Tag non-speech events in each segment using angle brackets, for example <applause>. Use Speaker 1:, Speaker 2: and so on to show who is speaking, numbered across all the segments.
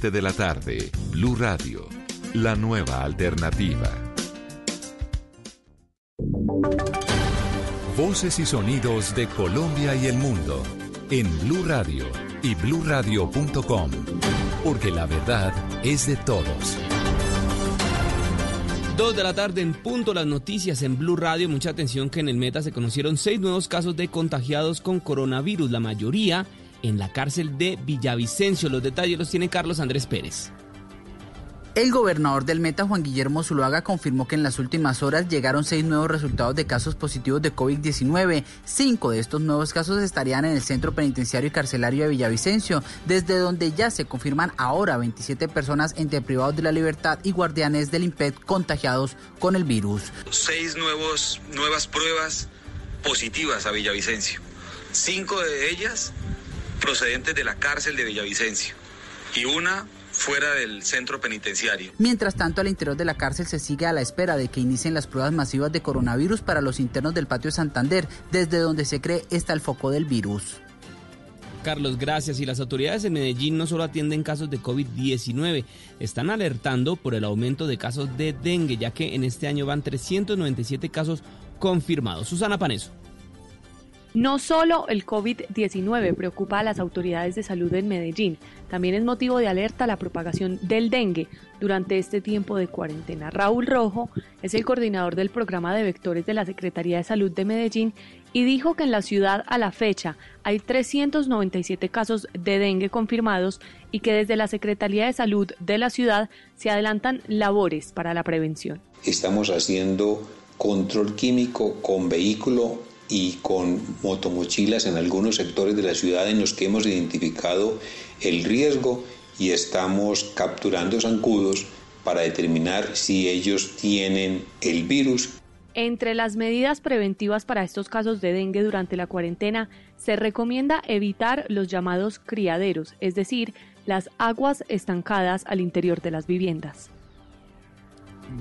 Speaker 1: de la tarde, Blue Radio, la nueva alternativa. Voces y sonidos de Colombia y el mundo en Blue Radio y bluradio.com, porque la verdad es de todos.
Speaker 2: Dos de la tarde en punto las noticias en Blue Radio. Mucha atención que en el Meta se conocieron seis nuevos casos de contagiados con coronavirus, la mayoría en la cárcel de Villavicencio. Los detalles los tiene Carlos Andrés Pérez.
Speaker 3: El gobernador del Meta, Juan Guillermo Zuluaga, confirmó que en las últimas horas llegaron seis nuevos resultados de casos positivos de COVID-19. Cinco de estos nuevos casos estarían en el centro penitenciario y carcelario de Villavicencio, desde donde ya se confirman ahora 27 personas entre privados de la libertad y guardianes del IMPED contagiados con el virus.
Speaker 4: Seis nuevos, nuevas pruebas positivas a Villavicencio. Cinco de ellas procedentes de la cárcel de Villavicencio y una fuera del centro penitenciario.
Speaker 3: Mientras tanto, al interior de la cárcel se sigue a la espera de que inicien las pruebas masivas de coronavirus para los internos del patio Santander, desde donde se cree está el foco del virus.
Speaker 2: Carlos, gracias. Y las autoridades de Medellín no solo atienden casos de COVID-19, están alertando por el aumento de casos de dengue, ya que en este año van 397 casos confirmados. Susana Paneso.
Speaker 5: No solo el COVID-19 preocupa a las autoridades de salud en Medellín, también es motivo de alerta la propagación del dengue durante este tiempo de cuarentena. Raúl Rojo es el coordinador del programa de vectores de la Secretaría de Salud de Medellín y dijo que en la ciudad a la fecha hay 397 casos de dengue confirmados y que desde la Secretaría de Salud de la ciudad se adelantan labores para la prevención.
Speaker 6: Estamos haciendo control químico con vehículo y con motomochilas en algunos sectores de la ciudad en los que hemos identificado el riesgo y estamos capturando zancudos para determinar si ellos tienen el virus.
Speaker 5: Entre las medidas preventivas para estos casos de dengue durante la cuarentena, se recomienda evitar los llamados criaderos, es decir, las aguas estancadas al interior de las viviendas.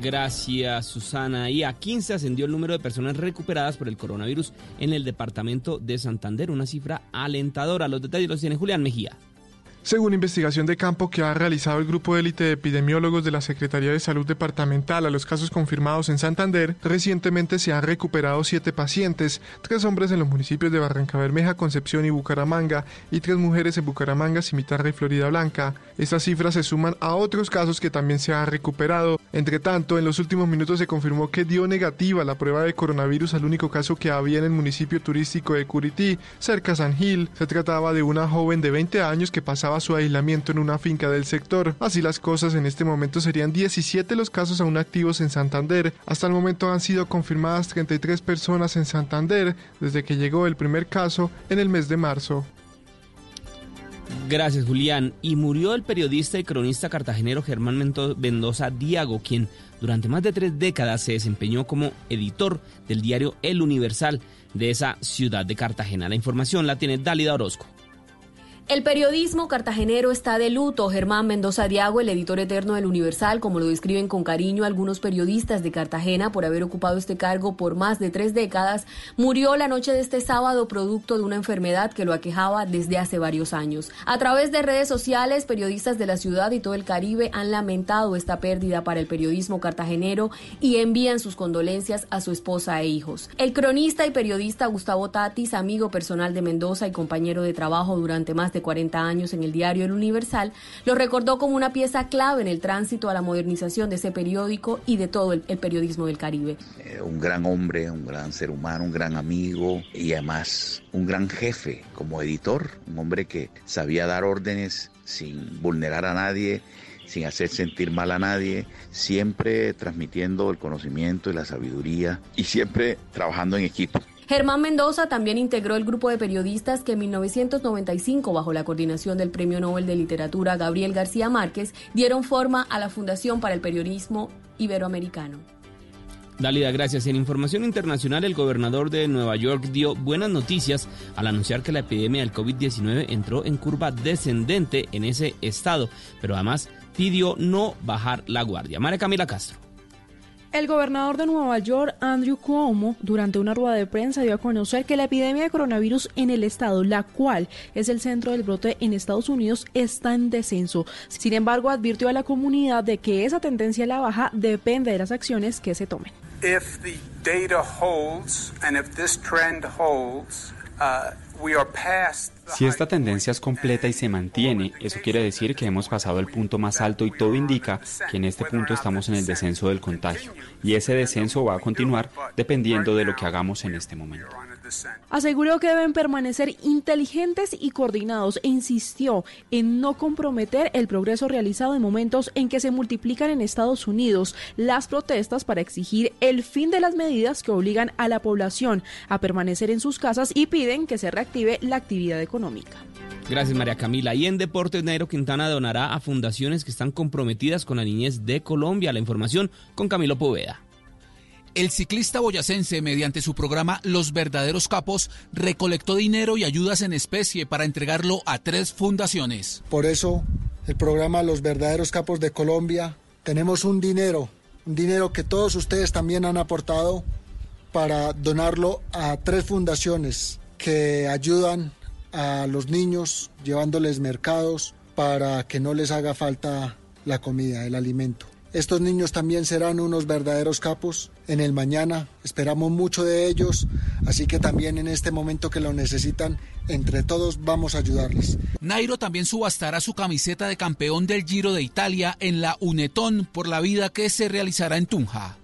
Speaker 2: Gracias, Susana. Y a 15 ascendió el número de personas recuperadas por el coronavirus en el departamento de Santander, una cifra alentadora. Los detalles los tiene Julián Mejía.
Speaker 7: Según investigación de campo que ha realizado el grupo élite de epidemiólogos de la Secretaría de Salud Departamental a los casos confirmados en Santander, recientemente se han recuperado siete pacientes, tres hombres en los municipios de Barranca Bermeja, Concepción y Bucaramanga, y tres mujeres en Bucaramanga, Cimitarra y Florida Blanca. Estas cifras se suman a otros casos que también se han recuperado. Entre tanto, en los últimos minutos se confirmó que dio negativa la prueba de coronavirus al único caso que había en el municipio turístico de Curití, cerca a San Gil. Se trataba de una joven de 20 años que pasaba su aislamiento en una finca del sector. Así las cosas, en este momento serían 17 los casos aún activos en Santander. Hasta el momento han sido confirmadas 33 personas en Santander desde que llegó el primer caso en el mes de marzo.
Speaker 2: Gracias, Julián. Y murió el periodista y cronista cartagenero Germán Mendoza Diago, quien durante más de tres décadas se desempeñó como editor del diario El Universal de esa ciudad de Cartagena. La información la tiene Dálida Orozco.
Speaker 8: El periodismo cartagenero está de luto. Germán Mendoza Diago, el editor eterno del Universal, como lo describen con cariño algunos periodistas de Cartagena por haber ocupado este cargo por más de tres décadas, murió la noche de este sábado producto de una enfermedad que lo aquejaba desde hace varios años. A través de redes sociales, periodistas de la ciudad y todo el Caribe han lamentado esta pérdida para el periodismo cartagenero y envían sus condolencias a su esposa e hijos. El cronista y periodista Gustavo Tatis, amigo personal de Mendoza y compañero de trabajo durante más de 40 años en el diario El Universal, lo recordó como una pieza clave en el tránsito a la modernización de ese periódico y de todo el, periodismo del Caribe.
Speaker 9: Eh, un gran hombre, un gran ser humano, un gran amigo y además un gran jefe como editor, un hombre que sabía dar órdenes sin vulnerar a nadie, sin hacer sentir mal a nadie, siempre transmitiendo el conocimiento y la sabiduría y siempre trabajando en equipo.
Speaker 8: Germán Mendoza también integró el grupo de periodistas que en 1995, bajo la coordinación del Premio Nobel de Literatura Gabriel García Márquez, dieron forma a la Fundación para el Periodismo Iberoamericano.
Speaker 2: Dalida, gracias. En información internacional, el gobernador de Nueva York dio buenas noticias al anunciar que la epidemia del COVID-19 entró en curva descendente en ese estado, pero además pidió no bajar la guardia. María Camila Castro.
Speaker 10: El gobernador de Nueva York, Andrew Cuomo, durante una rueda de prensa dio a conocer que la epidemia de coronavirus en el estado, la cual es el centro del brote en Estados Unidos, está en descenso. Sin embargo, advirtió a la comunidad de que esa tendencia a la baja depende de las acciones que se tomen.
Speaker 11: Trend uh,
Speaker 12: si esta tendencia es completa y se mantiene, eso quiere decir que hemos pasado el punto más alto y todo indica que en este punto estamos en el descenso del contagio. Y ese descenso va a continuar dependiendo de lo que hagamos en este momento.
Speaker 10: Aseguró que deben permanecer inteligentes y coordinados e insistió en no comprometer el progreso realizado en momentos en que se multiplican en Estados Unidos las protestas para exigir el fin de las medidas que obligan a la población a permanecer en sus casas y piden que se reactive la actividad económica.
Speaker 2: Gracias María Camila. Y en Deportes, Nairo Quintana donará a fundaciones que están comprometidas con la niñez de Colombia. La información con Camilo Poveda.
Speaker 13: El ciclista boyacense, mediante su programa Los Verdaderos Capos, recolectó dinero y ayudas en especie para entregarlo a tres fundaciones.
Speaker 14: Por eso, el programa Los Verdaderos Capos de Colombia, tenemos un dinero, un dinero que todos ustedes también han aportado para donarlo a tres fundaciones que ayudan a los niños llevándoles mercados para que no les haga falta la comida, el alimento. Estos niños también serán unos verdaderos capos en el mañana. Esperamos mucho de ellos, así que también en este momento que lo necesitan, entre todos vamos a ayudarles.
Speaker 13: Nairo también subastará su camiseta de campeón del Giro de Italia en la Unetón por la vida que se realizará en Tunja.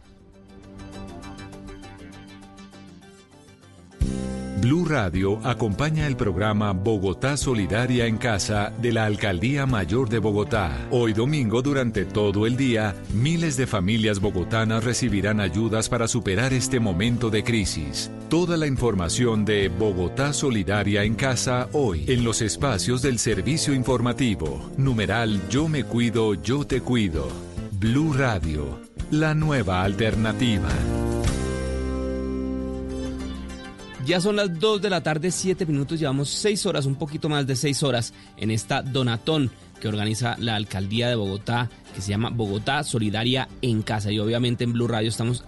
Speaker 1: Blue Radio acompaña el programa Bogotá Solidaria en Casa de la Alcaldía Mayor de Bogotá. Hoy domingo durante todo el día, miles de familias bogotanas recibirán ayudas para superar este momento de crisis. Toda la información de Bogotá Solidaria en Casa hoy en los espacios del servicio informativo. Numeral Yo me cuido, yo te cuido. Blue Radio, la nueva alternativa.
Speaker 2: Ya son las 2 de la tarde, 7 minutos, llevamos 6 horas, un poquito más de 6 horas en esta donatón que organiza la alcaldía de Bogotá, que se llama Bogotá Solidaria en Casa. Y obviamente en Blue Radio estamos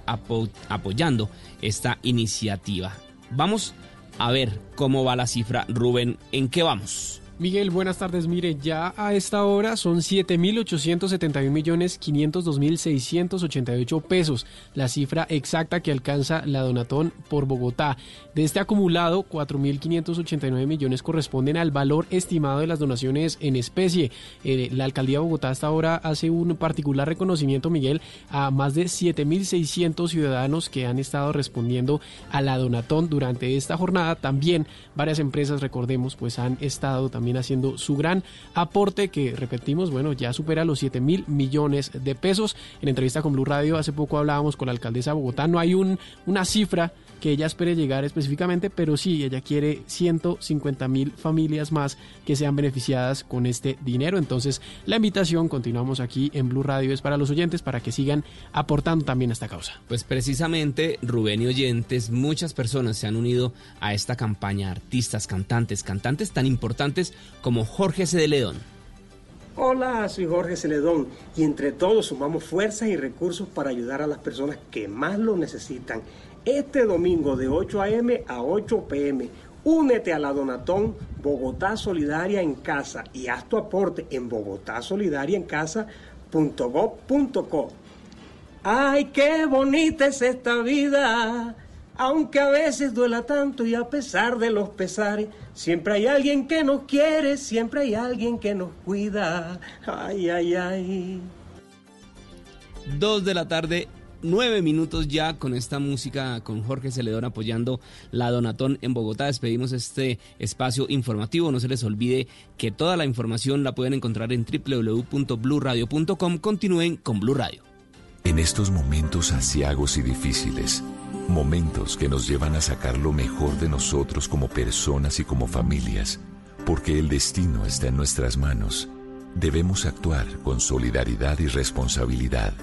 Speaker 2: apoyando esta iniciativa. Vamos a ver cómo va la cifra. Rubén, ¿en qué vamos?
Speaker 15: Miguel, buenas tardes. Mire, ya a esta hora son 7.871 millones 502.688 pesos, la cifra exacta que alcanza la Donatón por Bogotá. De este acumulado, 4.589 millones corresponden al valor estimado de las donaciones en especie. Eh, la Alcaldía de Bogotá hasta ahora hace un particular reconocimiento, Miguel, a más de 7.600 ciudadanos que han estado respondiendo a la Donatón durante esta jornada. También varias empresas, recordemos, pues han estado también haciendo su gran aporte que repetimos, bueno, ya supera los 7 mil millones de pesos. En entrevista con Blue Radio hace poco hablábamos con la alcaldesa de Bogotá, no hay un, una cifra que ella espere llegar específicamente, pero sí, ella quiere 150 mil familias más que sean beneficiadas con este dinero. Entonces, la invitación, continuamos aquí en Blue Radio, es para los oyentes para que sigan aportando también a esta causa.
Speaker 2: Pues precisamente, Rubén y oyentes, muchas personas se han unido a esta campaña, artistas, cantantes, cantantes tan importantes como Jorge Cedeledón.
Speaker 16: Hola, soy Jorge Celedón y entre todos sumamos fuerzas y recursos para ayudar a las personas que más lo necesitan este domingo de 8 a.m. a 8 p.m. Únete a la Donatón Bogotá Solidaria en Casa y haz tu aporte en bogotasolidariencasa.gov.co. ¡Ay, qué bonita es esta vida! Aunque a veces duela tanto y a pesar de los pesares, siempre hay alguien que nos quiere, siempre hay alguien que nos cuida. ¡Ay, ay, ay!
Speaker 2: Dos de la tarde nueve minutos ya con esta música, con Jorge Celedón apoyando la Donatón en Bogotá. Despedimos este espacio informativo. No se les olvide que toda la información la pueden encontrar en www.bluradio.com. Continúen con Blue Radio.
Speaker 1: En estos momentos asiagos y difíciles, momentos que nos llevan a sacar lo mejor de nosotros como personas y como familias, porque el destino está en nuestras manos, debemos actuar con solidaridad y responsabilidad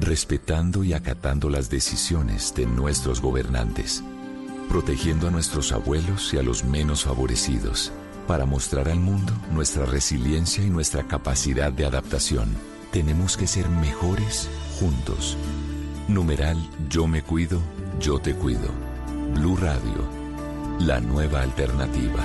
Speaker 1: respetando y acatando las decisiones de nuestros gobernantes, protegiendo a nuestros abuelos y a los menos favorecidos, para mostrar al mundo nuestra resiliencia y nuestra capacidad de adaptación. Tenemos que ser mejores juntos. Numeral Yo me cuido, yo te cuido. Blue Radio, la nueva alternativa.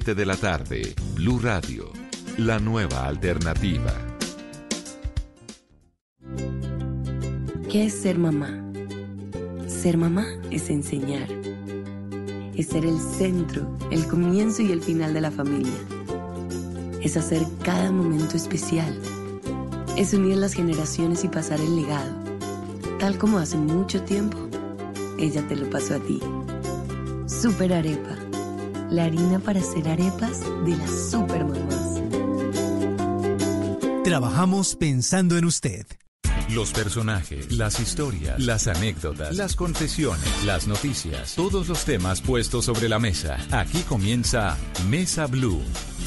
Speaker 1: de la tarde, Blue Radio, la nueva alternativa.
Speaker 17: ¿Qué es ser mamá? Ser mamá es enseñar. Es ser el centro, el comienzo y el final de la familia. Es hacer cada momento especial. Es unir las generaciones y pasar el legado. Tal como hace mucho tiempo, ella te lo pasó a ti. Super Arepa la harina para hacer arepas de las supermamás.
Speaker 18: Trabajamos pensando en usted.
Speaker 1: Los personajes, las historias, las anécdotas, las confesiones, las noticias, todos los temas puestos sobre la mesa. Aquí comienza Mesa Blue.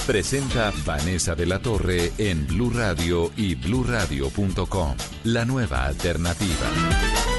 Speaker 1: Presenta Vanessa de la Torre en Blue Radio y bluradio.com. La nueva alternativa.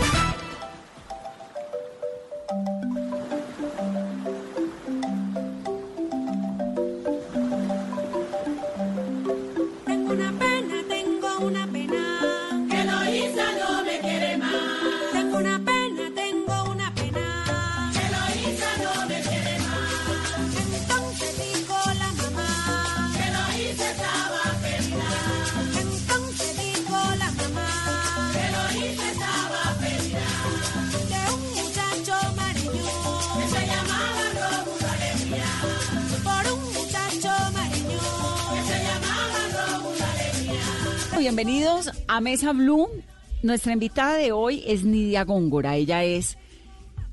Speaker 19: Mesa Blue. Nuestra invitada de hoy es Nidia Góngora. Ella es,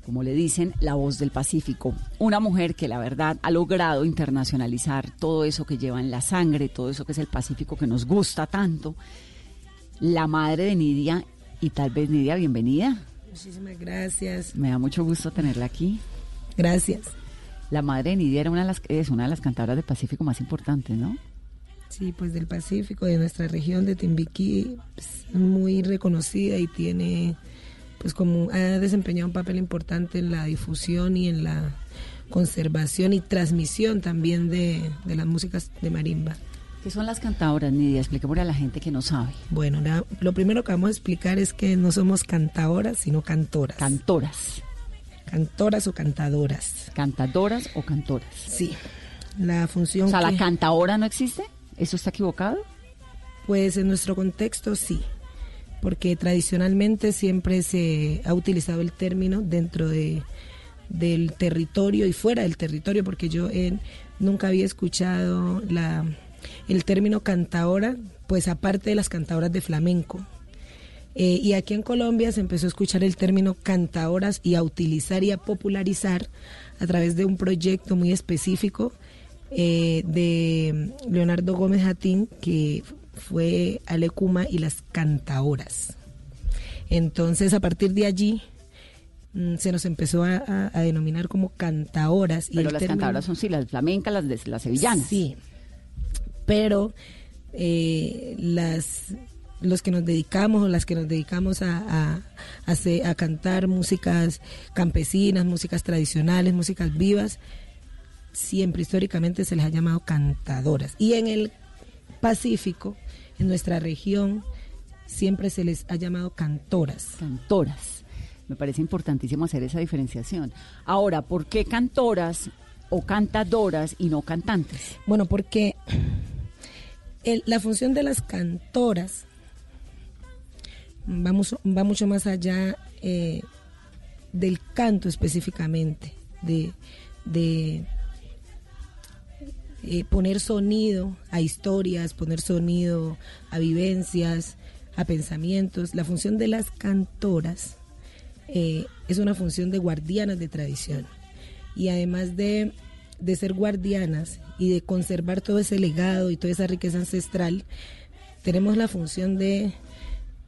Speaker 19: como le dicen, la voz del Pacífico. Una mujer que la verdad ha logrado internacionalizar todo eso que lleva en la sangre, todo eso que es el Pacífico que nos gusta tanto. La madre de Nidia y tal vez Nidia, bienvenida.
Speaker 20: Muchísimas gracias.
Speaker 19: Me da mucho gusto tenerla aquí.
Speaker 20: Gracias.
Speaker 19: La madre de Nidia era una de las, es una de las cantadoras del Pacífico más importantes, ¿no?
Speaker 20: Sí, pues del Pacífico, de nuestra región de Timbiquí, pues, muy reconocida y tiene, pues como ha desempeñado un papel importante en la difusión y en la conservación y transmisión también de, las músicas de marimba.
Speaker 19: ¿Qué son las cantadoras, Nidia? Expliquémosle a la gente que no sabe.
Speaker 20: Bueno, lo primero que vamos a explicar es que no somos cantadoras, sino cantoras.
Speaker 19: Cantoras.
Speaker 20: Cantoras o cantadoras.
Speaker 19: Cantadoras o cantoras.
Speaker 20: Sí. La función.
Speaker 19: O sea, ¿la cantadora no existe? ¿Eso está equivocado?
Speaker 20: Pues en nuestro contexto sí, porque tradicionalmente siempre se ha utilizado el término dentro de, del territorio y fuera del territorio, porque yo nunca había escuchado la, el término cantaora, pues aparte de las cantadoras de flamenco. Eh, y aquí en Colombia se empezó a escuchar el término cantaoras y a utilizar y a popularizar a través de un proyecto muy específico eh, de Leonardo Gómez Jatín, que fue Alecuma y las cantaoras. Entonces, a partir de allí, mm, se nos empezó a, denominar como cantaoras.
Speaker 19: Pero las cantadoras son sí, las flamencas, las de las sevillanas.
Speaker 20: Sí, pero eh, las los que nos dedicamos o las que nos dedicamos a, a cantar músicas campesinas, músicas tradicionales, músicas vivas, siempre históricamente se les ha llamado cantadoras. Y en el Pacífico, en nuestra región, siempre se les ha llamado cantoras.
Speaker 19: Cantoras. Me parece importantísimo hacer esa diferenciación. Ahora, ¿por qué cantoras o cantadoras y no cantantes?
Speaker 20: Bueno, porque la función de las cantoras vamos, va mucho más allá eh, del canto específicamente, de, de eh, poner sonido a historias, poner sonido a vivencias, a pensamientos. La función de las cantoras eh, es una función de guardianas de tradición. Y además de, de ser guardianas y de conservar todo ese legado y toda esa riqueza ancestral, tenemos la función de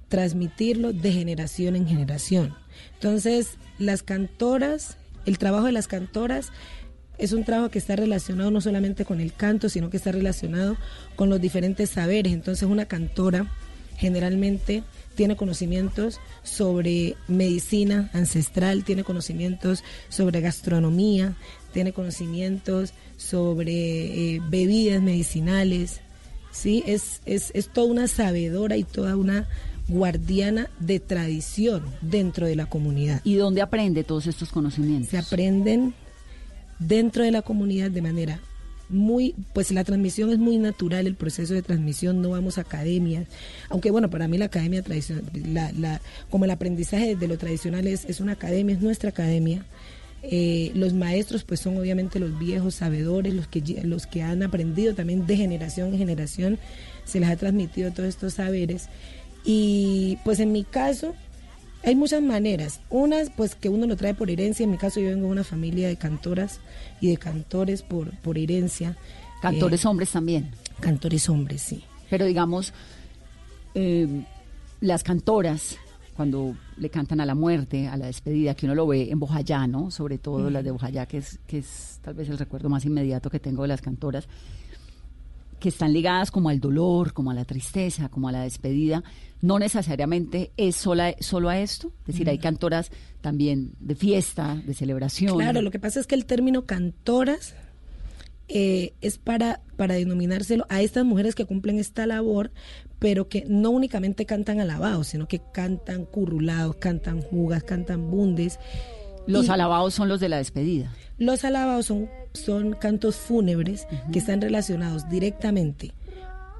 Speaker 20: transmitirlo de generación en generación. Entonces, las cantoras, el trabajo de las cantoras es un trabajo que está relacionado no solamente con el canto, sino que está relacionado con los diferentes saberes. Entonces, una cantora generalmente tiene conocimientos sobre medicina ancestral, tiene conocimientos sobre gastronomía, tiene conocimientos sobre eh, bebidas medicinales, ¿sí? Es, es, es toda una sabedora y toda una guardiana de tradición dentro de la comunidad.
Speaker 19: ¿Y dónde aprende todos estos conocimientos?
Speaker 20: Se aprenden dentro de la comunidad de manera muy, pues la transmisión es muy natural, el proceso de transmisión, no vamos a academias, aunque bueno, para mí la academia tradicional, como el aprendizaje de lo tradicional es, es una academia, es nuestra academia. Eh, los maestros pues son obviamente los viejos sabedores, los que, los que han aprendido también de generación en generación, se les ha transmitido todos estos saberes. Y pues en mi caso, hay muchas maneras. Unas, pues que uno lo trae por herencia. En mi caso, yo vengo de una familia de cantoras y de cantores por, por herencia.
Speaker 19: Cantores eh, hombres también.
Speaker 20: Cantores hombres, sí.
Speaker 19: Pero digamos, eh, las cantoras, cuando le cantan a la muerte, a la despedida, que uno lo ve en Bojayá, ¿no? Sobre todo las de Bojayá, que es, que es tal vez el recuerdo más inmediato que tengo de las cantoras, que están ligadas como al dolor, como a la tristeza, como a la despedida no necesariamente es sola, solo a esto, es decir, hay cantoras también de fiesta, de celebración.
Speaker 20: Claro, lo que pasa es que el término cantoras eh, es para, para denominárselo a estas mujeres que cumplen esta labor, pero que no únicamente cantan alabados, sino que cantan currulados, cantan jugas, cantan bundes.
Speaker 19: Los alabados son los de la despedida.
Speaker 20: Los alabados son, son cantos fúnebres que están relacionados directamente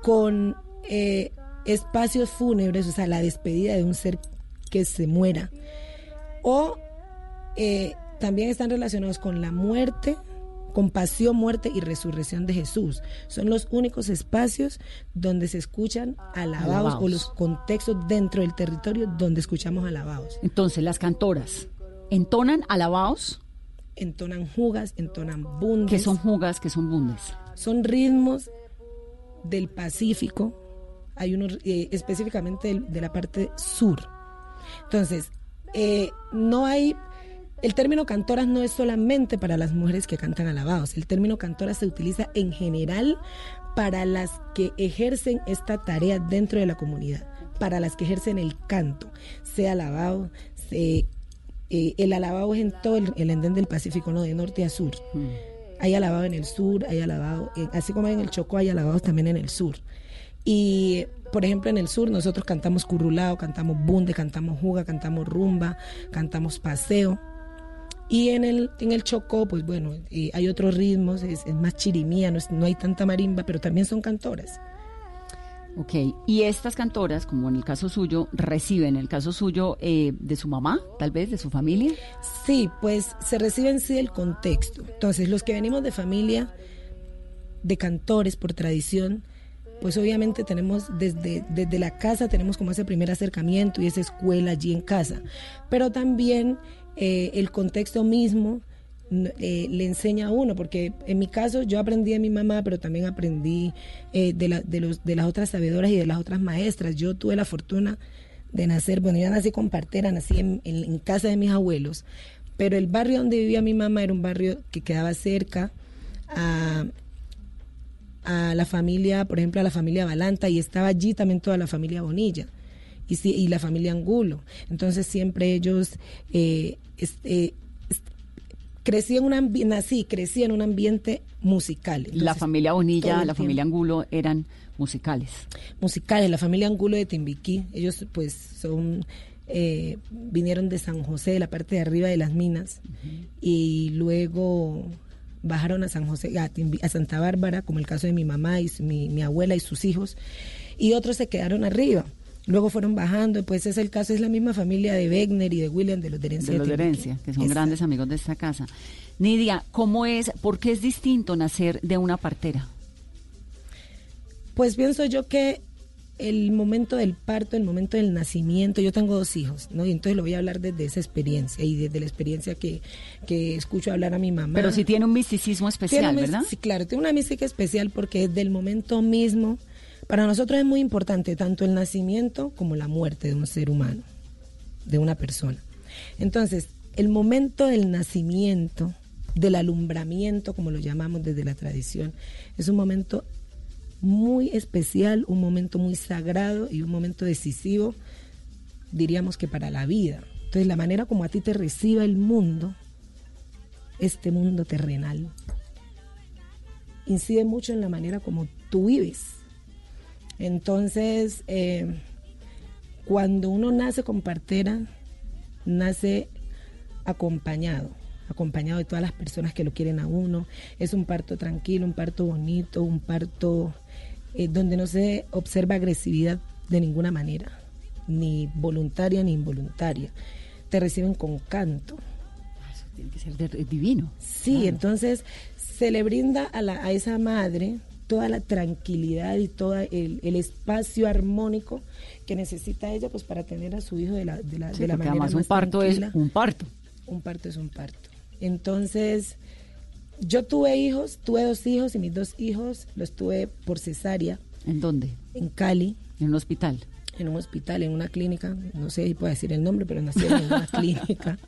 Speaker 20: con eh, espacios fúnebres, o sea, la despedida de un ser que se muera. O eh, también están relacionados con la muerte, con pasión, muerte y resurrección de Jesús. Son los únicos espacios donde se escuchan alabados, o los contextos dentro del territorio donde escuchamos alabados.
Speaker 19: Entonces, las cantoras entonan alabados.
Speaker 20: Entonan jugas, entonan bundes.
Speaker 19: ¿Qué son jugas? ¿Qué son bundes?
Speaker 20: Son ritmos del Pacífico, hay uno eh, específicamente de, la parte sur. Entonces, eh, no hay el término cantoras no es solamente para las mujeres que cantan alabados. El término cantora se utiliza en general para las que ejercen esta tarea dentro de la comunidad, para las que ejercen el canto, sea alabado, eh, el alabado es en todo el, el endén del Pacífico, ¿no? de norte a sur. Mm. Hay alabado en el sur, hay alabado, así como en el Chocó, hay alabados también en el sur. Y, por ejemplo, en el sur nosotros cantamos currulao, cantamos bunde, cantamos juga, cantamos rumba, cantamos paseo. Y en el, en el Chocó, pues bueno, eh, hay otros ritmos, es, más chirimía, no, no, hay tanta marimba, pero también son cantoras.
Speaker 19: Ok, y estas cantoras, como en el caso suyo, reciben, en el caso suyo, eh, de su mamá, tal vez, de su familia.
Speaker 20: Sí, pues se reciben sí del contexto. Entonces, los que venimos de familia de cantores por tradición, pues obviamente tenemos desde, desde la casa, tenemos como ese primer acercamiento y esa escuela allí en casa, pero también eh, el contexto mismo eh, le enseña a uno, porque en mi caso yo aprendí de mi mamá, pero también aprendí eh, de, las otras sabedoras y de las otras maestras. Yo tuve la fortuna de nacer, bueno, yo nací con partera, nací en, casa de mis abuelos, pero el barrio donde vivía mi mamá era un barrio que quedaba cerca a la familia, por ejemplo, a la familia Balanta y estaba allí también toda la familia Bonilla y, la familia Angulo. Entonces siempre ellos eh crecí en un nací, crecí en un ambiente musical.
Speaker 19: la familia Bonilla, la familia Angulo eran musicales.
Speaker 20: Musicales, la familia Angulo de Timbiquí, ellos pues son eh, vinieron de San José, de la parte de arriba de las minas, y luego bajaron a San José, a, Santa Bárbara, como el caso de mi mamá y mi, abuela y sus hijos, y otros se quedaron arriba. Luego fueron bajando, pues es el caso, es la misma familia de Wegner y de William de los de Herencia.
Speaker 19: De los de Herencia, que son grandes amigos de esta casa. Nidia, ¿cómo es, por qué es distinto nacer de una partera?
Speaker 20: Pues pienso yo que el momento del parto, el momento del nacimiento, yo tengo dos hijos, ¿no? Y entonces lo voy a hablar desde esa experiencia y desde la experiencia que, que escucho hablar a mi mamá.
Speaker 19: Pero sí tiene un misticismo especial, ¿verdad?
Speaker 20: Sí, claro, tiene una mística especial porque desde el momento mismo, para nosotros es muy importante tanto el nacimiento como la muerte de un ser humano, de una persona. Entonces, el momento del nacimiento, del alumbramiento, como lo llamamos desde la tradición, es un momento muy especial, un momento muy sagrado y un momento decisivo, diríamos que para la vida. Entonces la manera como a ti te reciba el mundo, este mundo terrenal, incide mucho en la manera como tú vives. Entonces, eh, cuando uno nace con partera, nace acompañado acompañado de todas las personas que lo quieren a uno. Es un parto tranquilo, un parto bonito, un parto eh, donde no se observa agresividad de ninguna manera, ni voluntaria ni involuntaria. Te reciben con canto.
Speaker 19: Ah, eso tiene que ser divino.
Speaker 20: Sí, entonces se le brinda a, la, a esa madre toda la tranquilidad y todo el, espacio armónico que necesita ella pues para tener a su hijo de la, de la, de la manera
Speaker 19: más un parto es un parto.
Speaker 20: Un parto es un parto. Entonces, yo tuve hijos, tuve dos hijos y mis dos hijos los tuve por cesárea.
Speaker 19: ¿En dónde?
Speaker 20: En Cali.
Speaker 19: ¿En un hospital?
Speaker 20: En un hospital, en una clínica. No sé si puedo decir el nombre, pero nacieron en una <laughs> clínica.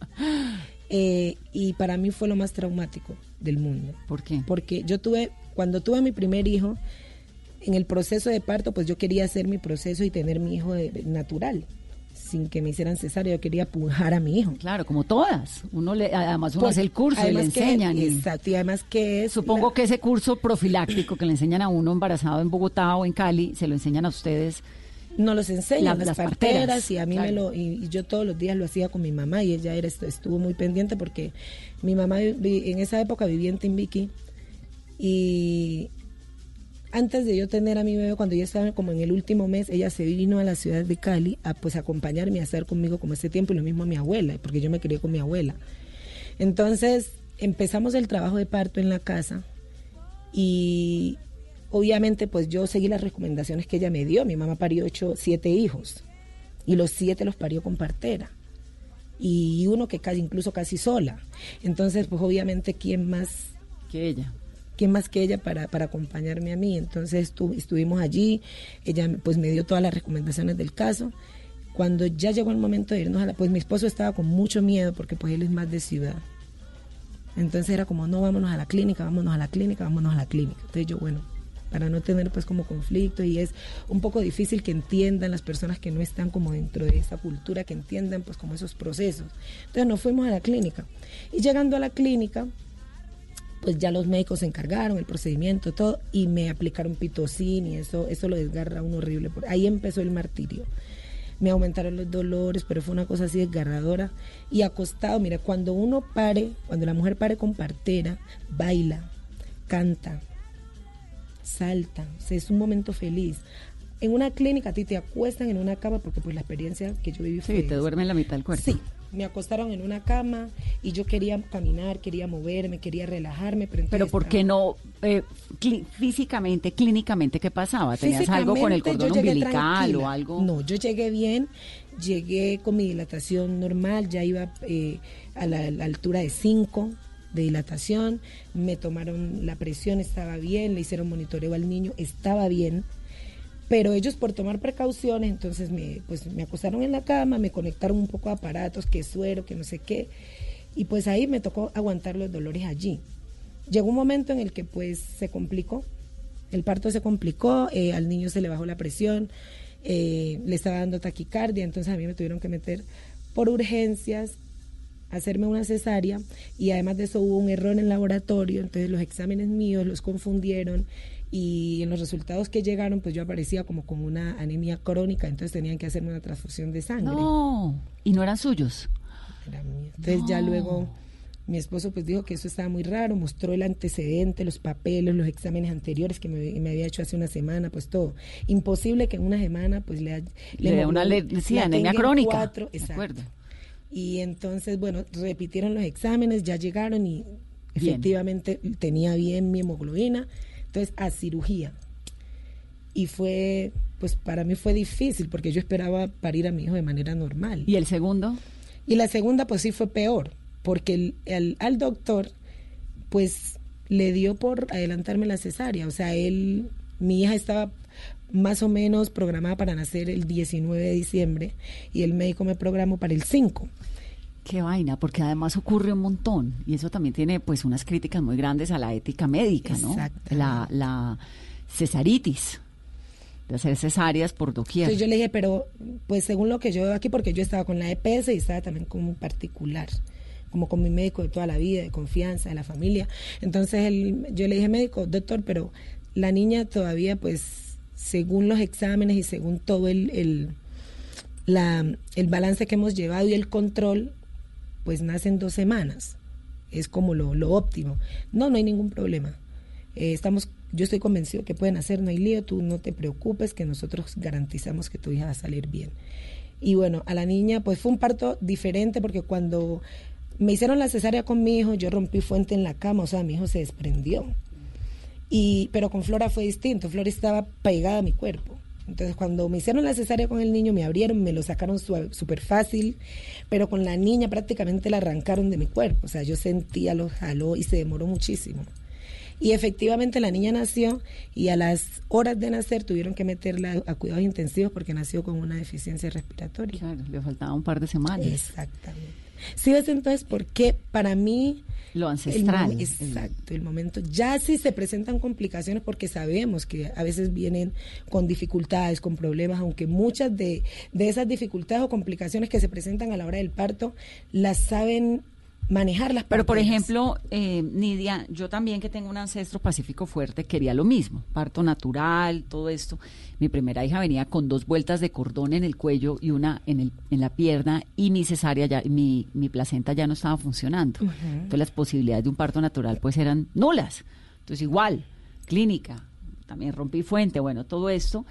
Speaker 20: Eh, y para mí fue lo más traumático del mundo.
Speaker 19: ¿Por qué?
Speaker 20: Porque yo tuve, cuando tuve mi primer hijo, en el proceso de parto, pues yo quería hacer mi proceso y tener mi hijo natural sin que me hicieran cesárea, yo quería pujar a mi hijo.
Speaker 19: Claro, como todas. Uno le, además uno pues, hace el curso y le enseñan.
Speaker 20: exacto, y además que
Speaker 19: Supongo que ese curso profiláctico que le enseñan a uno embarazado en Bogotá o en Cali, se lo enseñan a ustedes.
Speaker 20: No los enseñan, las, parteras, y a mí me lo, y, yo todos los días lo hacía con mi mamá y ella era, estuvo muy pendiente porque mi mamá en esa época vivía en Timbiqui y antes de yo tener a mi bebé, cuando yo estaba como en el último mes, ella se vino a la ciudad de Cali a pues acompañarme a estar conmigo como ese tiempo y lo mismo a mi abuela, porque yo me crié con mi abuela. Entonces empezamos el trabajo de parto en la casa y obviamente pues yo seguí las recomendaciones que ella me dio. Mi mamá parió ocho, siete hijos y los siete los parió con partera y uno que casi incluso casi sola. Entonces pues obviamente quién más
Speaker 19: que ella
Speaker 20: ¿quién más que ella para, para acompañarme a mí? Entonces estuvimos allí, ella pues me dio todas las recomendaciones del caso. Cuando ya llegó el momento de irnos a la, pues mi esposo estaba con mucho miedo porque pues él es más de ciudad. Entonces era como, no, vámonos a la clínica, vámonos a la clínica, vámonos a la clínica. Entonces yo, bueno, para no tener pues como conflicto y es un poco difícil que entiendan las personas que no están como dentro de esa cultura, que entiendan pues como esos procesos. Entonces nos fuimos a la clínica y llegando a la clínica pues ya los médicos se encargaron el procedimiento, todo, y me aplicaron pitocin y eso, eso lo desgarra un horrible. Ahí empezó el martirio. Me aumentaron los dolores, pero fue una cosa así desgarradora. Y acostado, mira, cuando uno pare, cuando la mujer pare con partera, baila, canta, salta, es un momento feliz. En una clínica a ti te acuestan en una cama porque pues la experiencia que yo viví
Speaker 19: fue... Sí, te duerme en la mitad del cuerpo.
Speaker 20: Sí, me acostaron en una cama y yo quería caminar, quería moverme, quería relajarme. Pero,
Speaker 19: pero ¿por qué no eh, físicamente, clínicamente, qué pasaba? ¿Tenías algo con el cordón umbilical o algo?
Speaker 20: No, yo llegué bien, llegué con mi dilatación normal, ya iba eh, a, la, la altura de 5 de dilatación, me tomaron la presión, estaba bien, le hicieron monitoreo al niño, estaba bien pero ellos por tomar precauciones, entonces me, pues, me acostaron en la cama, me conectaron un poco a aparatos, que suero, que no sé qué, y pues ahí me tocó aguantar los dolores allí. Llegó un momento en el que pues se complicó, el parto se complicó, eh, al niño se le bajó la presión, eh, le estaba dando taquicardia, entonces a mí me tuvieron que meter por urgencias, hacerme una cesárea y además de eso hubo un error en el laboratorio, entonces los exámenes míos los confundieron y en los resultados que llegaron, pues yo aparecía como con una anemia crónica, entonces tenían que hacerme una transfusión de sangre.
Speaker 19: No, y no eran suyos.
Speaker 20: Entonces ya luego Mi esposo pues dijo que eso estaba muy raro, mostró el antecedente, los papeles, los exámenes anteriores que me, me había hecho hace una semana, pues todo. Imposible que en una semana pues le,
Speaker 19: le, dé una le, sí,
Speaker 20: la
Speaker 19: anemia crónica.
Speaker 20: cuatro,
Speaker 19: de
Speaker 20: exacto.
Speaker 19: acuerdo.
Speaker 20: Y entonces, bueno, repitieron los exámenes, ya llegaron y
Speaker 19: Bien.
Speaker 20: efectivamente tenía bien mi hemoglobina. Entonces, a cirugía. Y fue, pues para mí fue difícil porque yo esperaba parir a mi hijo de manera normal.
Speaker 19: ¿Y el segundo?
Speaker 20: Y la segunda, pues sí fue peor, porque el, el- al doctor, pues le dio por adelantarme la cesárea. O sea, él, mi hija estaba más o menos programada para nacer el 19 de diciembre y el médico me programó para el 5.
Speaker 19: Qué vaina, porque además ocurre un montón y eso también tiene pues unas críticas muy grandes a la ética médica, ¿no? La, la cesaritis, de hacer cesáreas por doquier.
Speaker 20: Entonces yo le dije, pero pues según lo que yo veo aquí, porque yo estaba con la EPS y estaba también como un particular, como con mi médico de toda la vida, de confianza, de la familia. Entonces él, yo le dije, médico, doctor, pero la niña todavía pues según los exámenes y según todo el, el, la, el balance que hemos llevado y el control, pues nace en dos semanas. Es como lo, lo óptimo. No, no hay ningún problema. Eh, estamos, yo estoy convencido que pueden hacer, no hay lío, tú no te preocupes, que nosotros garantizamos que tu hija va a salir bien. Y bueno, a la niña, pues fue un parto diferente porque cuando me hicieron la cesárea con mi hijo, yo rompí fuente en la cama, o sea, mi hijo se desprendió. Y, pero con Flora fue distinto, Flora estaba pegada a mi cuerpo. Entonces, cuando me hicieron la cesárea con el niño, me abrieron, me lo sacaron súper fácil, pero con la niña prácticamente la arrancaron de mi cuerpo. O sea, yo sentía, lo jaló y se demoró muchísimo. Y efectivamente la niña nació y a las horas de nacer tuvieron que meterla a cuidados intensivos porque nació con una deficiencia respiratoria.
Speaker 19: Claro, le faltaba un par de semanas.
Speaker 20: Exactamente. Sí, ves entonces por qué para mí
Speaker 19: Lo ancestral.
Speaker 20: exacto, el momento. Ya sí se presentan complicaciones porque sabemos que a veces vienen con dificultades, con problemas, aunque muchas de, de esas dificultades o complicaciones que se presentan a la hora del parto las saben manejar las
Speaker 19: Pero por ejemplo, eh, Nidia, yo también que tengo un ancestro pacífico fuerte, quería lo mismo, parto natural, todo esto. Mi primera hija venía con dos vueltas de cordón en el cuello y una en, el, en la pierna y mi cesárea, ya, mi, mi placenta ya no estaba funcionando. Entonces las posibilidades de un parto natural pues eran nulas. Entonces igual, clínica, también rompí fuente, bueno, todo esto.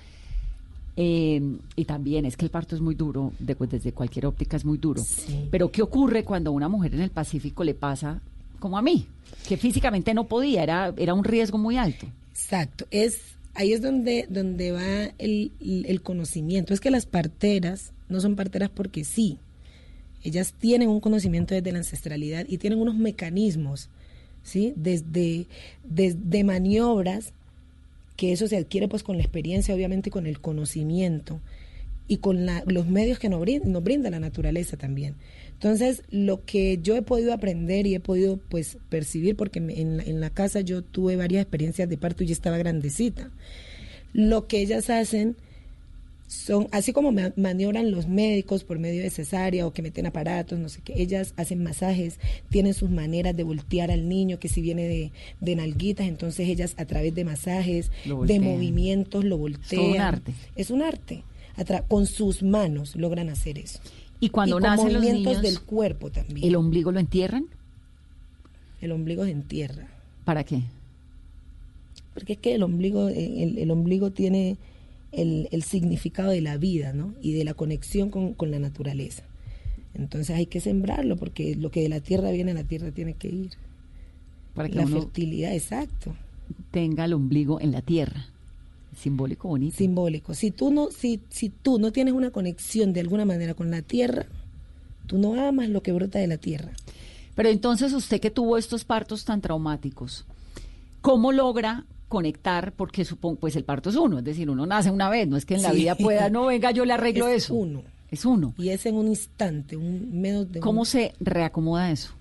Speaker 19: Eh, y también es que el parto es muy duro, de- desde cualquier óptica es muy duro. Pero ¿qué ocurre cuando a una mujer en el Pacífico le pasa como a mí? Que físicamente no podía, era, era un riesgo muy alto.
Speaker 20: Exacto, es ahí es donde donde va el, el conocimiento. Es que las parteras no son parteras porque sí. Ellas tienen un conocimiento desde la ancestralidad y tienen unos mecanismos, ¿sí? Desde, desde maniobras que eso se adquiere pues con la experiencia, obviamente, con el conocimiento y con los medios que nos brinda, la naturaleza también. Entonces, lo que yo he podido aprender y he podido pues percibir, porque me- en, la, en la casa yo tuve varias experiencias de parto y ya estaba grandecita, lo que ellas hacen son, así como ma- maniobran los médicos por medio de cesárea o que meten aparatos, no sé qué, ellas hacen masajes, tienen sus maneras de voltear al niño, que si viene de, de nalguitas, entonces ellas a través de masajes, de movimientos, lo voltean.
Speaker 19: un arte.
Speaker 20: Es un arte. Con sus manos logran hacer eso.
Speaker 19: Y cuando
Speaker 20: con
Speaker 19: nacen los
Speaker 20: movimientos
Speaker 19: niños,
Speaker 20: del cuerpo también.
Speaker 19: ¿el ombligo lo entierran?
Speaker 20: El ombligo se entierra.
Speaker 19: ¿Para qué?
Speaker 20: Porque es que el ombligo, eh, el, el ombligo tiene el, el significado de la vida, ¿no? Y de la conexión con, con la naturaleza. Entonces hay que sembrarlo, porque lo que de la tierra viene a la tierra tiene que ir.
Speaker 19: Para que
Speaker 20: la fertilidad, exacto.
Speaker 19: tenga el ombligo en la tierra. Simbólico bonito.
Speaker 20: Simbólico. Si tú no, si, si tú no tienes una conexión de alguna manera con la tierra, tú no amas lo que brota de la tierra.
Speaker 19: Pero entonces usted que tuvo estos partos tan traumáticos, ¿cómo logra conectar? Porque supongo, pues el parto es uno, es decir, uno nace una vez, no es que en la
Speaker 20: Sí.
Speaker 19: vida pueda, <laughs> no, venga, yo le arreglo
Speaker 20: Es
Speaker 19: eso.
Speaker 20: uno.
Speaker 19: Es uno.
Speaker 20: Y es en un instante, un menos de
Speaker 19: ¿Cómo
Speaker 20: un-
Speaker 19: se reacomoda eso?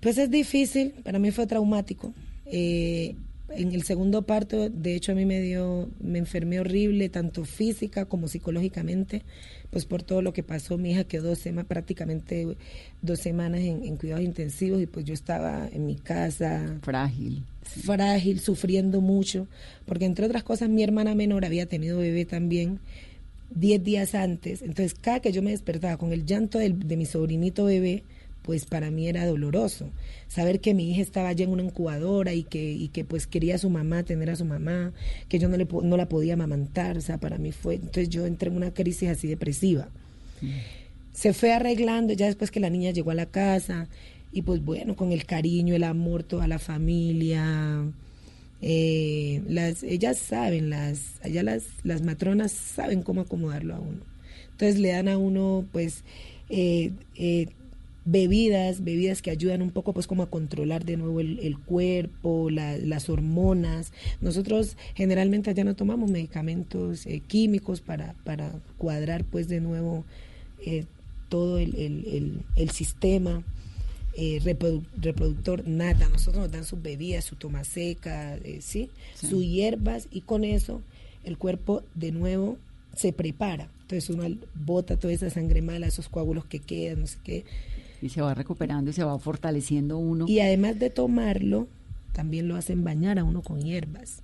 Speaker 20: Pues es difícil, para mí fue traumático. Eh, en el segundo parto, de hecho, a mí me dio, me enfermé horrible, tanto física como psicológicamente, pues por todo lo que pasó. Mi hija quedó dos sema- prácticamente dos semanas en, en cuidados intensivos y pues yo estaba en mi casa.
Speaker 19: Frágil.
Speaker 20: Frágil, sufriendo mucho, porque entre otras cosas mi hermana menor había tenido bebé también diez días antes. Entonces, cada que yo me despertaba con el llanto del- de mi sobrinito bebé, pues para mí era doloroso. Saber que mi hija estaba allá en una incubadora y que, y que pues quería a su mamá, tener a su mamá, que yo no, le, no la podía amamantar, o sea, para mí fue, entonces yo entré en una crisis así depresiva. Se fue arreglando ya después que la niña llegó a la casa y pues bueno, con el cariño, el amor, toda la familia. Eh, las, ellas saben, las, allá las, las matronas saben cómo acomodarlo a uno. Entonces le dan a uno pues eh, eh, bebidas, bebidas que ayudan un poco pues como a controlar de nuevo el, cuerpo, las hormonas. Nosotros generalmente allá no tomamos medicamentos eh, químicos para, para cuadrar pues de nuevo eh, todo el, el, el, sistema. Eh, reproductor nada, nosotros nos dan sus bebidas, su toma seca, ¿sí? sus hierbas y con eso el cuerpo de nuevo se prepara. Entonces uno bota toda esa sangre mala, esos coágulos que quedan, no sé qué,
Speaker 19: y se va recuperando y se va fortaleciendo uno.
Speaker 20: Y además de tomarlo, también lo hacen bañar a uno con hierbas,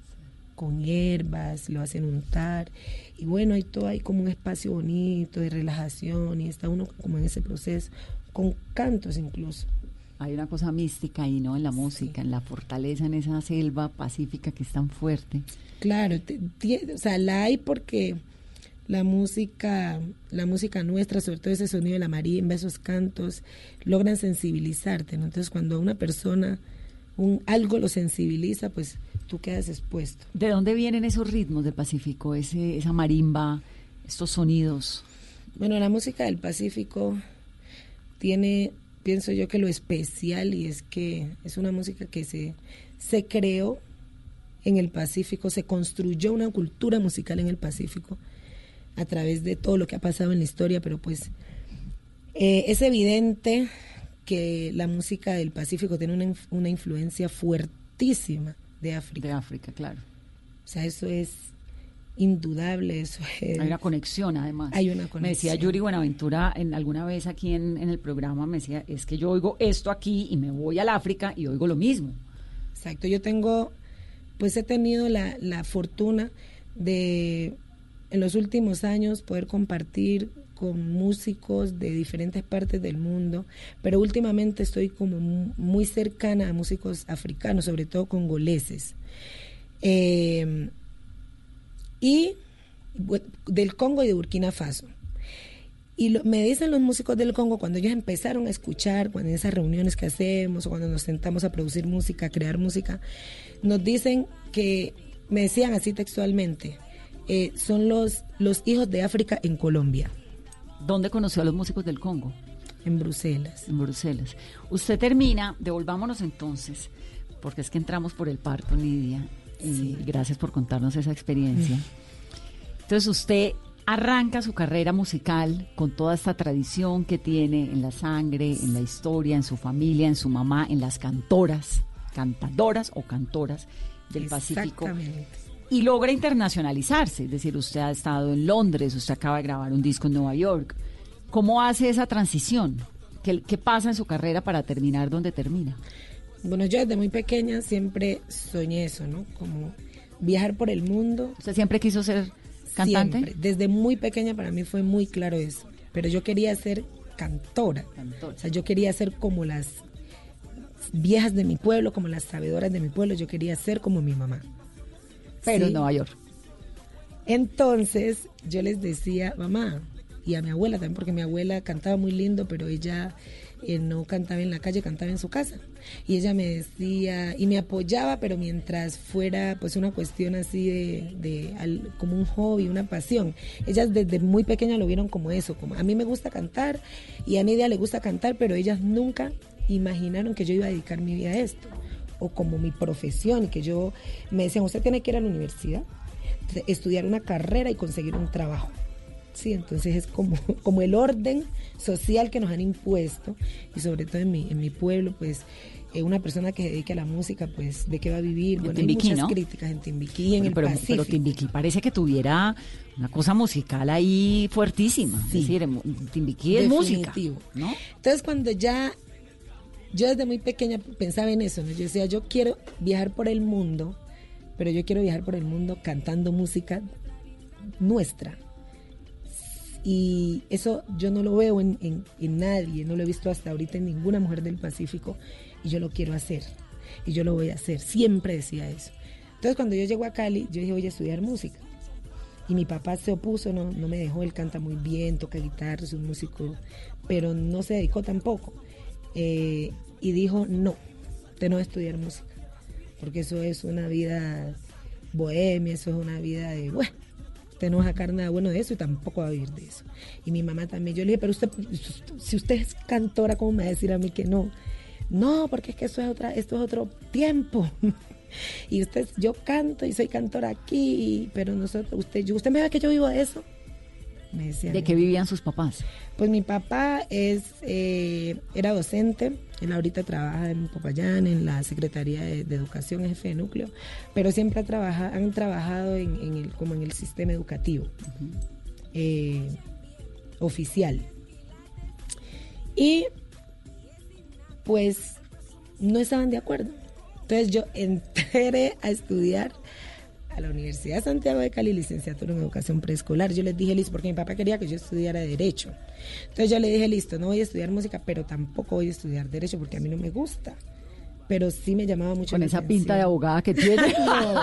Speaker 20: con hierbas, lo hacen untar. Y bueno, hay todo, hay como un espacio bonito de relajación y está uno como en ese proceso, con cantos incluso.
Speaker 19: Hay una cosa mística ahí, ¿no? En la música, en la fortaleza, en esa selva pacífica que es tan fuerte.
Speaker 20: Claro, o sea, la hay porque la música, la música nuestra, sobre todo ese sonido de la marimba, esos cantos, logran sensibilizarte. Entonces, cuando una persona un, algo lo sensibiliza, pues tú quedas expuesto.
Speaker 19: ¿De dónde vienen esos ritmos del Pacífico, ese, esa marimba, estos sonidos?
Speaker 20: Bueno, la música del Pacífico tiene, pienso yo que lo especial y es que es una música que se, se creó en el Pacífico, se construyó una cultura musical en el Pacífico a través de todo lo que ha pasado en la historia, pero pues eh, es evidente que la música del Pacífico tiene una, una, influencia fuertísima de África.
Speaker 19: De África, claro.
Speaker 20: O sea, eso es indudable, eso es...
Speaker 19: Hay una conexión, además.
Speaker 20: Hay una conexión.
Speaker 19: Me decía Yuri Buenaventura en, alguna vez aquí en, en el programa, me decía, es que yo oigo esto aquí y me voy al África y oigo lo mismo.
Speaker 20: Exacto, yo tengo, pues he tenido la, la fortuna de en los últimos años poder compartir con músicos de diferentes partes del mundo, pero últimamente estoy como muy cercana a músicos africanos, sobre todo congoleses. Eh, y del Congo y de Burkina Faso. Y me dicen los músicos del Congo cuando ellos empezaron a escuchar, cuando en esas reuniones que hacemos o cuando nos sentamos a producir música, a crear música, nos dicen que, me decían así textualmente, eh, son los, los hijos de África en Colombia.
Speaker 19: ¿Dónde conoció a los músicos del Congo?
Speaker 20: En Bruselas.
Speaker 19: En Bruselas. Usted termina, devolvámonos entonces, porque es que entramos por el parto, Nidia, y gracias por contarnos esa experiencia. Entonces usted arranca su carrera musical con toda esta tradición que tiene en la sangre, en la historia, en su familia, en su mamá, en las cantoras, cantadoras o cantoras del Pacífico y logra internacionalizarse. Es decir, usted ha estado en Londres, usted acaba de grabar un disco en Nueva York. ¿Cómo hace esa transición? ¿Qué, qué pasa en su carrera para terminar donde termina?
Speaker 20: Bueno, yo desde muy pequeña siempre soñé eso, ¿no? Como viajar por el mundo.
Speaker 19: ¿Usted siempre quiso ser cantante? Siempre.
Speaker 20: Desde muy pequeña para mí fue muy claro eso. Pero yo quería ser cantora. cantora. O sea, yo quería ser como las viejas de mi pueblo, como las sabedoras de mi pueblo. Yo quería ser como mi mamá
Speaker 19: pero en Nueva York.
Speaker 20: Entonces yo les decía, mamá, y a mi abuela también, porque mi abuela cantaba muy lindo, pero ella eh, no cantaba en la calle, cantaba en su casa. Y ella me decía, y me apoyaba, pero mientras fuera pues una cuestión así de, de como un hobby, una pasión. Ellas desde muy pequeña lo vieron como eso, como a mí me gusta cantar y a Nidia le gusta cantar, pero ellas nunca imaginaron que yo iba a dedicar mi vida a esto o como mi profesión, que yo me decían, usted tiene que ir a la universidad, estudiar una carrera y conseguir un trabajo. Sí, entonces es como, <laughs> como el orden social que nos han impuesto y sobre todo en mi, en mi pueblo, pues eh, una persona que se dedique a la música, pues de qué va a vivir. Bueno, hay muchas críticas en Timbiquí, en el
Speaker 19: pero,
Speaker 20: Pacífico.
Speaker 19: Pero Timbiquí parece que tuviera una cosa musical ahí fuertísima. Sí. Es decir, Timbiquí es música. ¿no?
Speaker 20: Entonces cuando ya yo desde muy pequeña pensaba en eso, ¿no? Yo decía, yo quiero viajar por el mundo, pero yo quiero viajar por el mundo cantando música nuestra. Y eso yo no lo veo en, en, nadie, no lo he visto hasta ahorita en ninguna mujer del Pacífico y yo lo quiero hacer. Y yo lo voy a hacer, siempre decía eso. Entonces cuando yo llego a Cali, yo dije voy a estudiar música. Y mi papá se opuso, no, no me dejó, él canta muy bien, toca guitarra, es un músico, pero no se dedicó tampoco. Eh, y dijo, no, usted no estudiar música, porque eso es una vida bohemia, eso es una vida de, bueno, usted no va a sacar nada bueno de eso y tampoco va a vivir de eso. Y mi mamá también, yo le dije, pero usted, si usted es cantora, ¿cómo me va a decir a mí que no? No, porque es que eso es otra, esto es otro tiempo. <laughs> y usted, yo canto y soy cantora aquí, pero nosotros, usted, usted me ve que yo vivo de eso.
Speaker 19: Me ¿De qué vivían sus papás?
Speaker 20: Pues mi papá es, eh, era docente, él ahorita trabaja en Popayán, en la Secretaría de, Educación, jefe de núcleo, pero siempre ha trabajado, han trabajado en, el, como en el sistema educativo eh, oficial. Y pues no estaban de acuerdo. Entonces yo entré a estudiar a la Universidad de Santiago de Cali, licenciatura en educación preescolar. Yo les dije, listo, porque mi papá quería que yo estudiara Derecho. Entonces yo le dije, listo, no voy a estudiar música, pero tampoco voy a estudiar Derecho porque a mí no me gusta. Pero sí me llamaba mucho
Speaker 19: Con esa pinta de abogada que tiene. <laughs>
Speaker 20: no,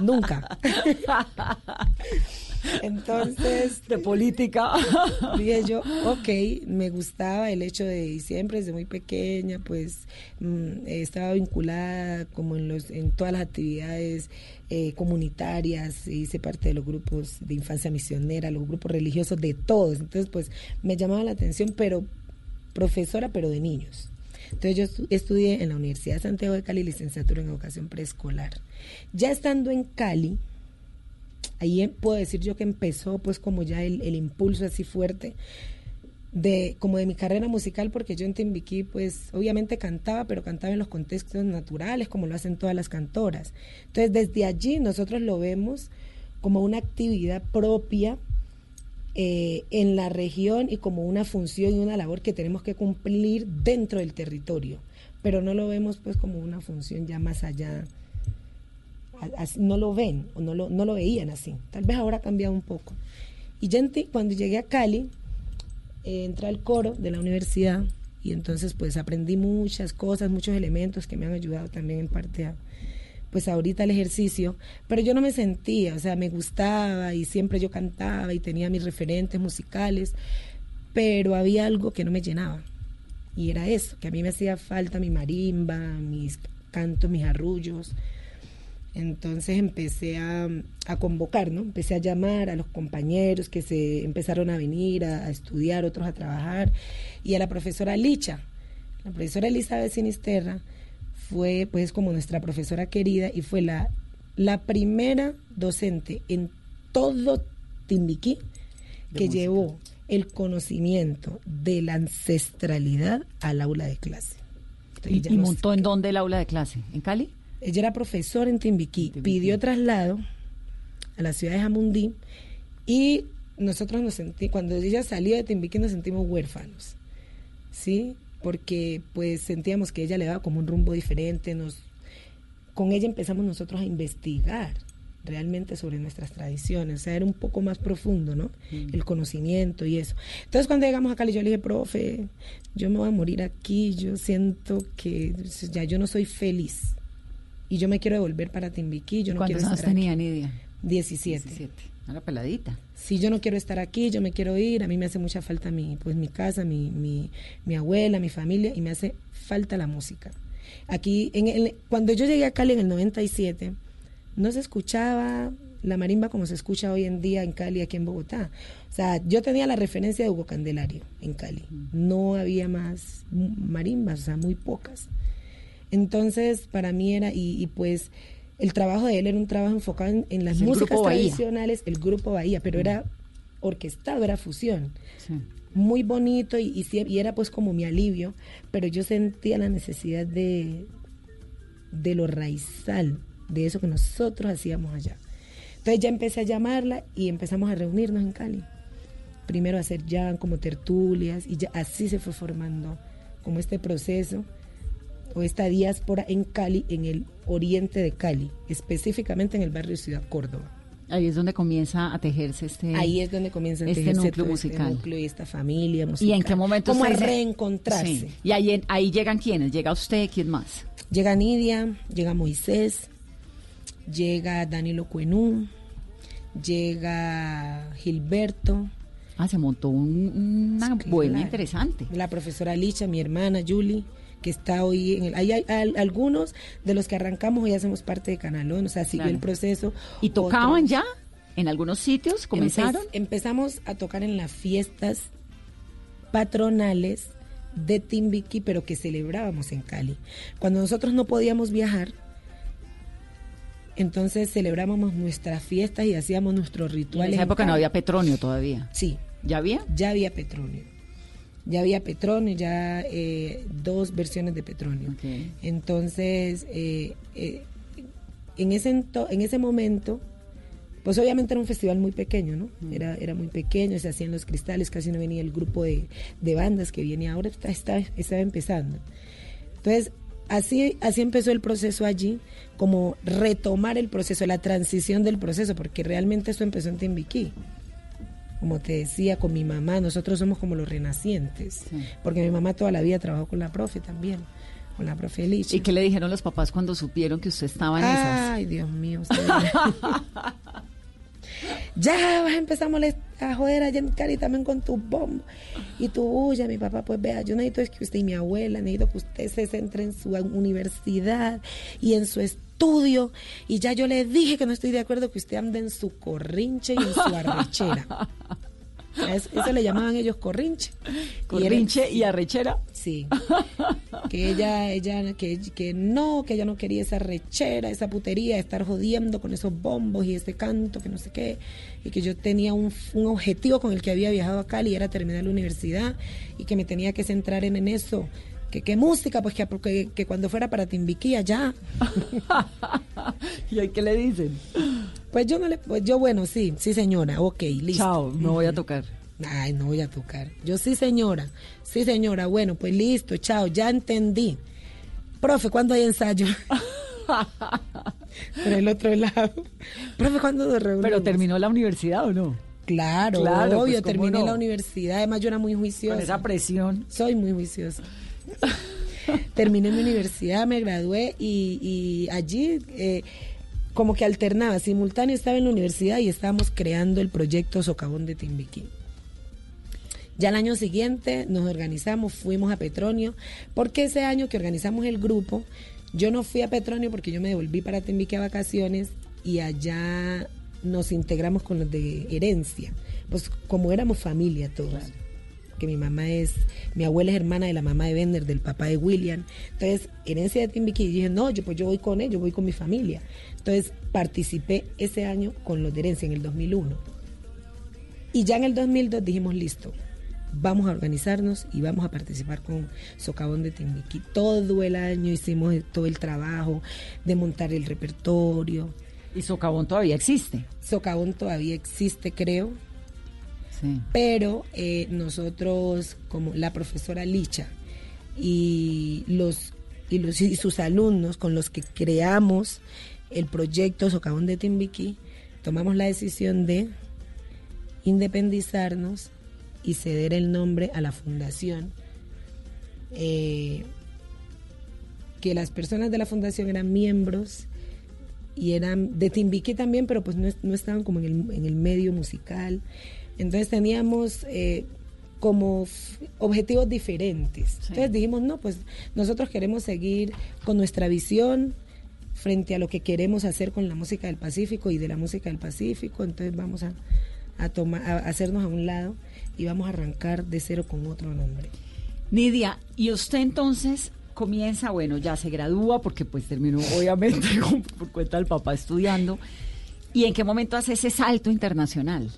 Speaker 20: nunca. <laughs> Entonces.
Speaker 19: De política. <laughs>
Speaker 20: Dije yo, ok, me gustaba el hecho de, siempre desde muy pequeña, pues mm, estaba vinculada como en, los, en todas las actividades eh, comunitarias, hice parte de los grupos de infancia misionera, los grupos religiosos, de todos. Entonces, pues me llamaba la atención, pero profesora, pero de niños. Entonces yo estudié en la Universidad de Santiago de Cali licenciatura en educación preescolar. Ya estando en Cali, ahí em, puedo decir yo que empezó pues como ya el, impulso así fuerte de como de mi carrera musical porque yo en Timbiquí pues obviamente cantaba pero cantaba en los contextos naturales como lo hacen todas las cantoras. Entonces desde allí nosotros lo vemos como una actividad propia eh, en la región y como una función y una labor que tenemos que cumplir dentro del territorio pero no lo vemos pues como una función ya más allá no lo ven o no lo, no lo veían así. Tal vez ahora ha cambiado un poco. Y ya cuando llegué a Cali, eh, entré al coro de la universidad y entonces pues aprendí muchas cosas, muchos elementos que me han ayudado también en parte a, pues ahorita el ejercicio, pero yo no me sentía, o sea, me gustaba y siempre yo cantaba y tenía mis referentes musicales, pero había algo que no me llenaba. Y era eso, que a mí me hacía falta mi marimba, mis cantos, mis arrullos, entonces empecé a, convocar, ¿no? Empecé a llamar a los compañeros que se empezaron a venir a, estudiar, otros a trabajar, y a la profesora Licha. La profesora Elizabeth Sinisterra fue pues como nuestra profesora querida y fue la, la primera docente en todo Timbiquí que llevó el conocimiento de la ancestralidad al aula de clase.
Speaker 19: ¿Y, y montó en dónde el aula de clase? ¿En Cali?
Speaker 20: Ella era profesora en Timbiquí, pidió traslado a la ciudad de Jamundí y nosotros nos sentimos, cuando ella salió de Timbiquí nos sentimos huérfanos, ¿sí? Porque pues sentíamos que ella le daba como un rumbo diferente, nos, con ella empezamos nosotros a investigar realmente sobre nuestras tradiciones, o sea, era un poco más profundo, ¿no? Mm. El conocimiento y eso. Entonces cuando llegamos a Cali yo le dije, profe, yo me voy a morir aquí, yo siento que ya yo no soy feliz y yo me quiero devolver para Timbiquí. Yo no
Speaker 19: ¿Cuántos
Speaker 20: quiero
Speaker 19: años tenía Nidia?
Speaker 20: 17.
Speaker 19: 17. Una peladita.
Speaker 20: Sí, yo no quiero estar aquí, yo me quiero ir, a mí me hace mucha falta mi, pues, mi casa, mi, mi, mi abuela, mi familia, y me hace falta la música. Aquí, en el, cuando yo llegué a Cali en el 97, no se escuchaba la marimba como se escucha hoy en día en Cali, aquí en Bogotá. O sea, yo tenía la referencia de Hugo Candelario en Cali. No había más marimbas, o sea, muy pocas. Entonces, para mí era, y, pues el trabajo de él era un trabajo enfocado en, las músicas tradicionales, el grupo Bahía, pero era orquestado, era fusión. Muy bonito y, y, era pues como mi alivio, pero yo sentía la necesidad de, de lo raizal, de eso que nosotros hacíamos allá. Entonces ya empecé a llamarla y empezamos a reunirnos en Cali. Primero a hacer ya como tertulias y ya así se fue formando como este proceso o esta diáspora en Cali, en el oriente de Cali, específicamente en el barrio Ciudad Córdoba.
Speaker 19: Ahí es donde comienza a tejerse este
Speaker 20: Ahí es donde comienza a
Speaker 19: este
Speaker 20: tejerse
Speaker 19: núcleo
Speaker 20: todo este
Speaker 19: musical.
Speaker 20: núcleo y esta familia musical.
Speaker 19: ¿Y en qué momento
Speaker 20: Como a reencontrarse.
Speaker 19: Sí. Y ahí, en- ahí llegan quiénes? ¿Llega usted? ¿Quién más?
Speaker 20: Llega Nidia, llega Moisés, llega Danilo Cuenú, llega Gilberto.
Speaker 19: Ah, se montó un- una buena
Speaker 20: Claro.
Speaker 19: interesante.
Speaker 20: La profesora Licha, mi hermana Julie, que está hoy en el... Hay, al- algunos de los que arrancamos hoy hacemos parte de Canalón, o sea, siguió
Speaker 19: Claro.
Speaker 20: el proceso.
Speaker 19: ¿Y tocaban
Speaker 20: Otros-
Speaker 19: ya? ¿En algunos sitios comenzaron?
Speaker 20: Empe- empezamos a tocar en las fiestas patronales de Timbiquí, pero que celebrábamos en Cali. Cuando nosotros no podíamos viajar, entonces celebrábamos nuestras fiestas y hacíamos nuestros rituales.
Speaker 19: en esa
Speaker 20: en
Speaker 19: época no había petróleo todavía.
Speaker 20: Sí.
Speaker 19: ¿Ya había?
Speaker 20: Ya había petróleo. Ya había petróleo, ya eh, dos versiones de petróleo. Entonces, eh, eh, en, ese ento- en ese momento, pues obviamente era un festival muy pequeño, ¿no? Era, era muy pequeño, se hacían los cristales, casi no venía el grupo de, de bandas que viene ahora, está, está- estaba empezando. Entonces, así, así empezó el proceso allí, como retomar el proceso, la transición del proceso, porque realmente eso empezó en Timbiquí. Como te decía, con mi mamá, nosotros somos como los renacientes, porque mi mamá toda la vida trabajó con la profe también, con la profe Licha.
Speaker 19: ¿Y qué le dijeron los papás cuando supieron que usted estaba en esas?
Speaker 20: Ay, Dios mío. usted- <laughs> ya vas a empezar a, molest- a joder a Jen Cari también con tu bombo y tu bulla, mi papá. Pues vea, yo necesito es que usted y mi abuela, necesito que usted se centre en su universidad y en su estudio. Y ya yo le dije que no estoy de acuerdo que usted ande en su corrinche y en su arrechera. <laughs> Eso, le llamaban ellos corrinche.
Speaker 19: Corrinche y arrechera.
Speaker 20: Sí. <laughs> Que ella, ella, que, que no, que ella no quería esa arrechera, esa putería, estar jodiendo con esos bombos y ese canto, que no sé qué. Y que yo tenía un, un objetivo con el que había viajado a Cali, era terminar la universidad y que me tenía que centrar en, en eso. Que qué música, pues que, que, que cuando fuera para Timbiquí allá. <laughs>
Speaker 19: ¿Y ahí qué le dicen?
Speaker 20: Pues yo no le, pues yo bueno, sí, sí señora, ok, listo.
Speaker 19: Chao, no voy a tocar.
Speaker 20: Ay, no voy a tocar. Yo sí señora, sí señora, bueno, pues listo, chao, ya entendí. Profe, ¿cuándo hay ensayo? <laughs> Por el otro lado. Profe, ¿cuándo nos reunimos?
Speaker 19: ¿Pero terminó la universidad o no?
Speaker 20: Claro,
Speaker 19: Claro,
Speaker 20: obvio,
Speaker 19: pues, ¿cómo
Speaker 20: terminé
Speaker 19: no?
Speaker 20: la universidad. Además, yo era muy juiciosa.
Speaker 19: Con esa presión.
Speaker 20: Soy muy juiciosa. <laughs> Terminé mi universidad, me gradué y, allí eh, como que alternaba, simultáneo estaba en la universidad y estábamos creando el proyecto Socavón de Timbiquí. Ya el año siguiente nos organizamos, fuimos a Petronio, porque ese año que organizamos el grupo, yo no fui a Petronio porque yo me devolví para Timbiquí a vacaciones y allá nos integramos con los de herencia, pues como éramos familia todos. Que mi mamá es, mi abuela es hermana de la mamá de Bender, del papá de William. Entonces, herencia de Timbiquí, dije, no, yo pues yo voy con ellos, voy con mi familia. Entonces, participé ese año con los de herencia en el 2001. Y ya en el 2002 dijimos, listo, vamos a organizarnos y vamos a participar con Socavón de Timbiquí. Todo el año hicimos todo el trabajo de montar el repertorio.
Speaker 19: ¿Y Socavón todavía existe?
Speaker 20: Socavón todavía existe, creo. Pero eh, nosotros, como la profesora Licha y los, y los y sus alumnos con los que creamos el proyecto Socavón de Timbiquí, tomamos la decisión de independizarnos y ceder el nombre a la fundación. eh, que las personas de la fundación eran miembros y eran de Timbiquí también, pero pues no, no estaban como en el, en el medio musical. Entonces teníamos eh, como objetivos diferentes. Entonces dijimos, no, pues nosotros queremos seguir con nuestra visión frente a lo que queremos hacer con la música del Pacífico y de la música del Pacífico. Entonces vamos a, a, tomar, a hacernos a un lado y vamos a arrancar de cero con otro nombre.
Speaker 19: Nidia, y usted entonces comienza, bueno, ya se gradúa porque pues terminó obviamente <laughs> por cuenta del papá estudiando. ¿Y en qué momento hace ese salto internacional?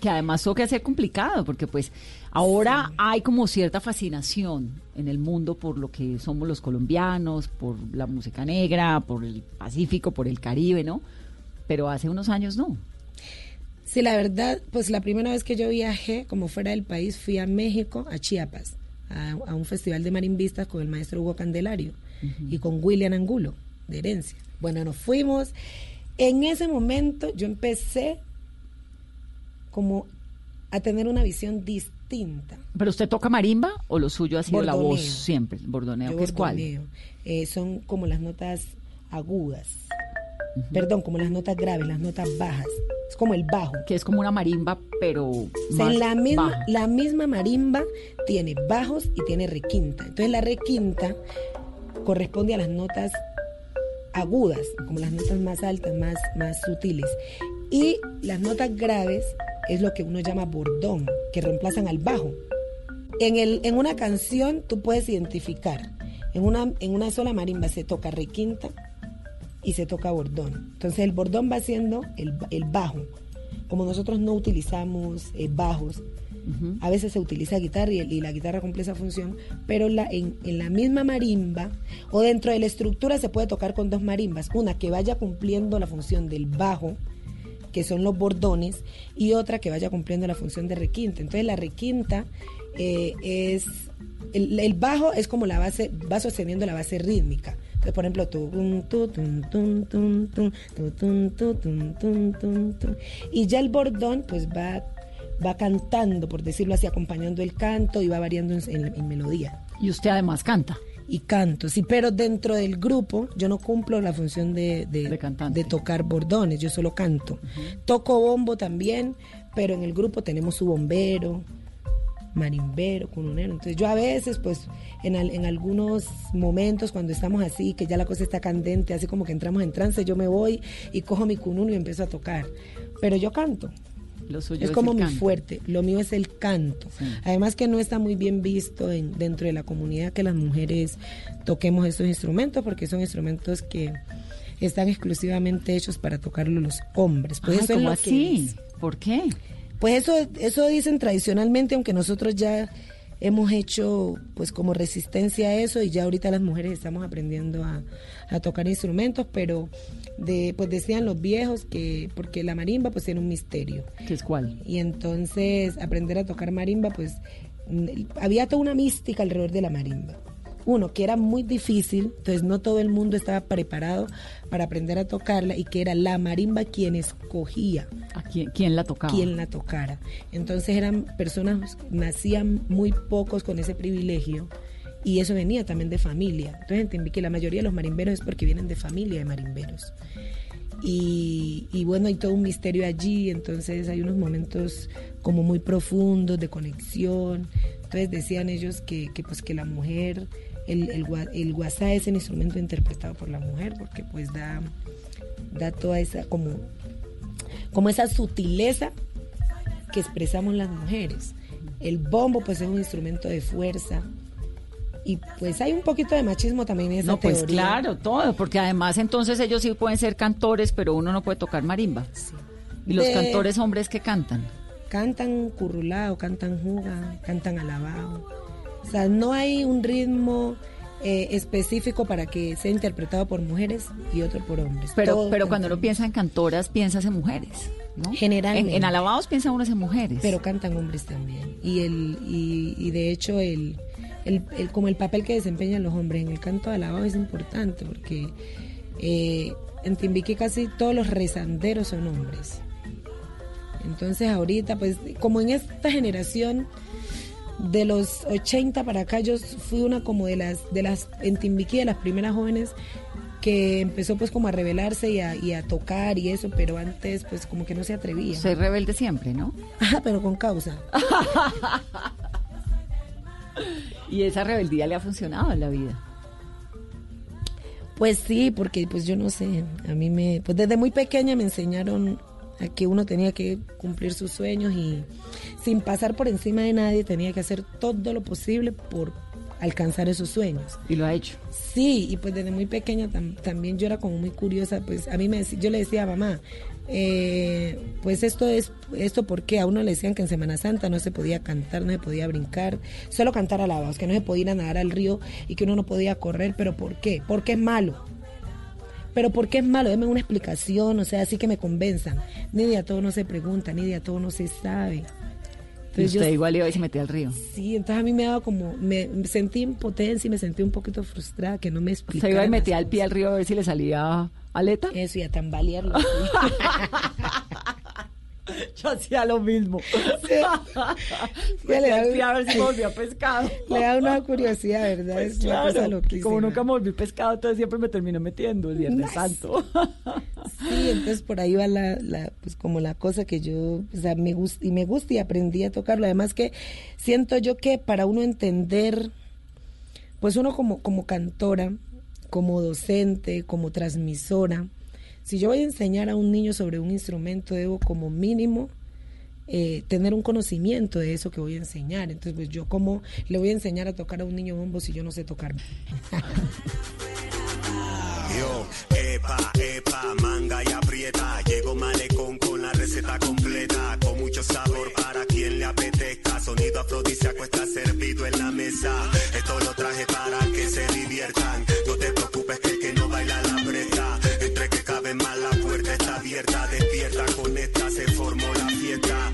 Speaker 19: Que además que ser complicado porque pues ahora hay como cierta fascinación en el mundo por lo que somos los colombianos, por la música negra, por el Pacífico, por el Caribe, ¿no? Pero hace unos años no.
Speaker 20: Sí, la verdad, pues la primera vez que yo viajé como fuera del país fui a México, a Chiapas, a, a un festival de marimbistas con el maestro Hugo Candelario y con William Angulo, de herencia. Bueno, nos fuimos En ese momento yo empecé como a tener una visión distinta.
Speaker 19: ¿Pero usted toca marimba o lo suyo ha sido la voz siempre? Bordoneo,
Speaker 20: Yo
Speaker 19: ¿qué es cuál?
Speaker 20: Eh, son como las notas agudas. Perdón, como las notas graves, las notas bajas. Es como el bajo.
Speaker 19: Que es como una marimba, pero
Speaker 20: O sea,
Speaker 19: más
Speaker 20: la misma,
Speaker 19: baja.
Speaker 20: la misma marimba tiene bajos y tiene requinta. Entonces la requinta corresponde a las notas agudas, como las notas más altas, más, más sutiles. Y las notas graves es lo que uno llama bordón, que reemplazan al bajo. En, el, en una canción tú puedes identificar, en una, en una sola marimba se toca requinta y se toca bordón. Entonces el bordón va siendo el, el bajo. Como nosotros no utilizamos eh, bajos, a veces se utiliza guitarra y, y la guitarra cumple esa función, pero la, en, en la misma marimba o dentro de la estructura se puede tocar con dos marimbas, una que vaya cumpliendo la función del bajo, que son los bordones, y otra que vaya cumpliendo la función de requinta. Entonces la requinta eh, es, el, el bajo es como la base, va sosteniendo la base rítmica. Entonces, por ejemplo, y ya el bordón pues va va cantando, por decirlo así, acompañando el canto y va variando en, en- en melodía.
Speaker 19: Y usted además canta.
Speaker 20: Y canto, sí, pero dentro del grupo yo no cumplo la función de, de, de tocar bordones, yo solo canto. Toco bombo también, pero en el grupo tenemos su bombero, marimbero, cununero. Entonces yo a veces, pues, en, al- en algunos momentos cuando estamos así, que ya la cosa está candente, así como que entramos en trance, yo me voy y cojo mi cununo y empiezo a tocar. Pero yo canto.
Speaker 19: Lo suyo
Speaker 20: es como mi
Speaker 19: canto.
Speaker 20: fuerte, lo mío es el canto. Además que no está muy bien visto en, dentro de la comunidad que las mujeres toquemos estos instrumentos porque son instrumentos que están exclusivamente hechos para tocarlo los hombres. Pues
Speaker 19: Ay,
Speaker 20: eso es
Speaker 19: ¿cómo
Speaker 20: lo que
Speaker 19: así?
Speaker 20: es.
Speaker 19: ¿Por qué?
Speaker 20: Pues eso, eso dicen tradicionalmente, aunque nosotros ya hemos hecho pues como resistencia a eso y ya ahorita las mujeres estamos aprendiendo a, a tocar instrumentos, pero de, pues decían los viejos que, porque la marimba pues tiene un misterio.
Speaker 19: ¿Qué es cuál?
Speaker 20: Y entonces aprender a tocar marimba pues mm, había toda una mística alrededor de la marimba. Uno, que era muy difícil, entonces no todo el mundo estaba preparado para aprender a tocarla y que era la marimba quien escogía
Speaker 19: ¿A quién, quién la tocaba?
Speaker 20: quien la tocara. Entonces eran personas, nacían muy pocos con ese privilegio y eso venía también de familia. Entonces entendí que la mayoría de los marimberos es porque vienen de familia de marimberos. Y, y bueno, hay todo un misterio allí, entonces hay unos momentos como muy profundos de conexión. Entonces decían ellos que, que pues que la mujer, el, el, el guasá es el instrumento interpretado por la mujer porque pues da, da toda esa como como esa sutileza que expresamos las mujeres. El bombo pues es un instrumento de fuerza y pues hay un poquito de machismo también en esa
Speaker 19: No, pues claro, todo, porque además entonces ellos sí pueden ser cantores, pero uno no puede tocar marimba. ¿Y los
Speaker 20: De-
Speaker 19: cantores hombres que cantan?
Speaker 20: Cantan currulao, cantan juga, cantan alabao. O sea, no hay un ritmo eh, específico para que sea interpretado por mujeres y otro por hombres.
Speaker 19: Pero,
Speaker 20: Todos
Speaker 19: pero cuando uno piensa en cantoras, piensas en mujeres, ¿no?
Speaker 20: Generalmente.
Speaker 19: En, en alabados piensa uno en mujeres.
Speaker 20: Pero cantan hombres también. Y el y, y de hecho el, el, el- como el papel que desempeñan los hombres en el canto de alabado es importante porque eh, en Timbiquí casi todos los rezanderos son hombres. Entonces ahorita pues como en esta generación de los 80 para acá yo fui una como de las de las en Timbiquí de las primeras jóvenes que empezó pues como a rebelarse y a, y a tocar y eso, pero antes pues como que no se atrevía.
Speaker 19: Soy rebelde siempre, ¿no?
Speaker 20: Ajá, pero con causa. <laughs>
Speaker 19: Y esa rebeldía le ha funcionado en la vida.
Speaker 20: Pues sí, porque pues yo no sé, a mí me, pues desde muy pequeña me enseñaron a que uno tenía que cumplir sus sueños y sin pasar por encima de nadie tenía que hacer todo lo posible por alcanzar esos sueños.
Speaker 19: Y lo ha hecho.
Speaker 20: Sí, y pues desde muy pequeña tam- también yo era como muy curiosa, pues a mí me yo le decía a mamá, eh, pues esto es, esto porque a uno le decían que en Semana Santa no se podía cantar, no se podía brincar, solo cantar alabados, que no se podía ir a nadar al río y que uno no podía correr, pero ¿por qué? Porque es malo. Pero ¿por qué es malo? Deme una explicación, o sea, así que me convenzan. Ni de a todo no se pregunta, ni de a todo no se sabe.
Speaker 19: Entonces usted igual iba y se metía al río.
Speaker 20: Sí, entonces a mí me daba como, me, sentí impotencia y me sentí un poquito frustrada que no me explicaba.
Speaker 19: Se iba y metía el pie al río a ver si le salía aleta.
Speaker 20: Eso, y a tambalearlo. <laughs> <laughs>
Speaker 19: Yo hacía lo mismo.
Speaker 20: Sí. <laughs>
Speaker 19: le da, a ver si volvía pescado.
Speaker 20: Le da una curiosidad, ¿verdad?
Speaker 19: Pues
Speaker 20: es una cosa loquísima.
Speaker 19: Como nunca me volví pescado, entonces siempre me termino metiendo el Viernes Santo.
Speaker 20: Sí, entonces por ahí va la, la, pues como la cosa que yo, o sea, me gusta y me gusta y aprendí a tocarlo. Además que siento yo que para uno entender, pues uno como, como cantora, como docente, como transmisora, si yo voy a enseñar a un niño sobre un instrumento, debo como mínimo eh, tener un conocimiento de eso que voy a enseñar. Entonces, pues yo como le voy a enseñar a tocar a un niño bombo si yo no sé tocar.
Speaker 21: Yo, epa, epa, manga y aprieta. Llego malecón con la receta completa. Con mucho sabor para quien le apetezca. Sonido afrodisíaco está servido en la mesa. Esto lo traje para que se diviertan. No te preocupes que el que no baila la presta. Despierta con esta se formó la fiesta.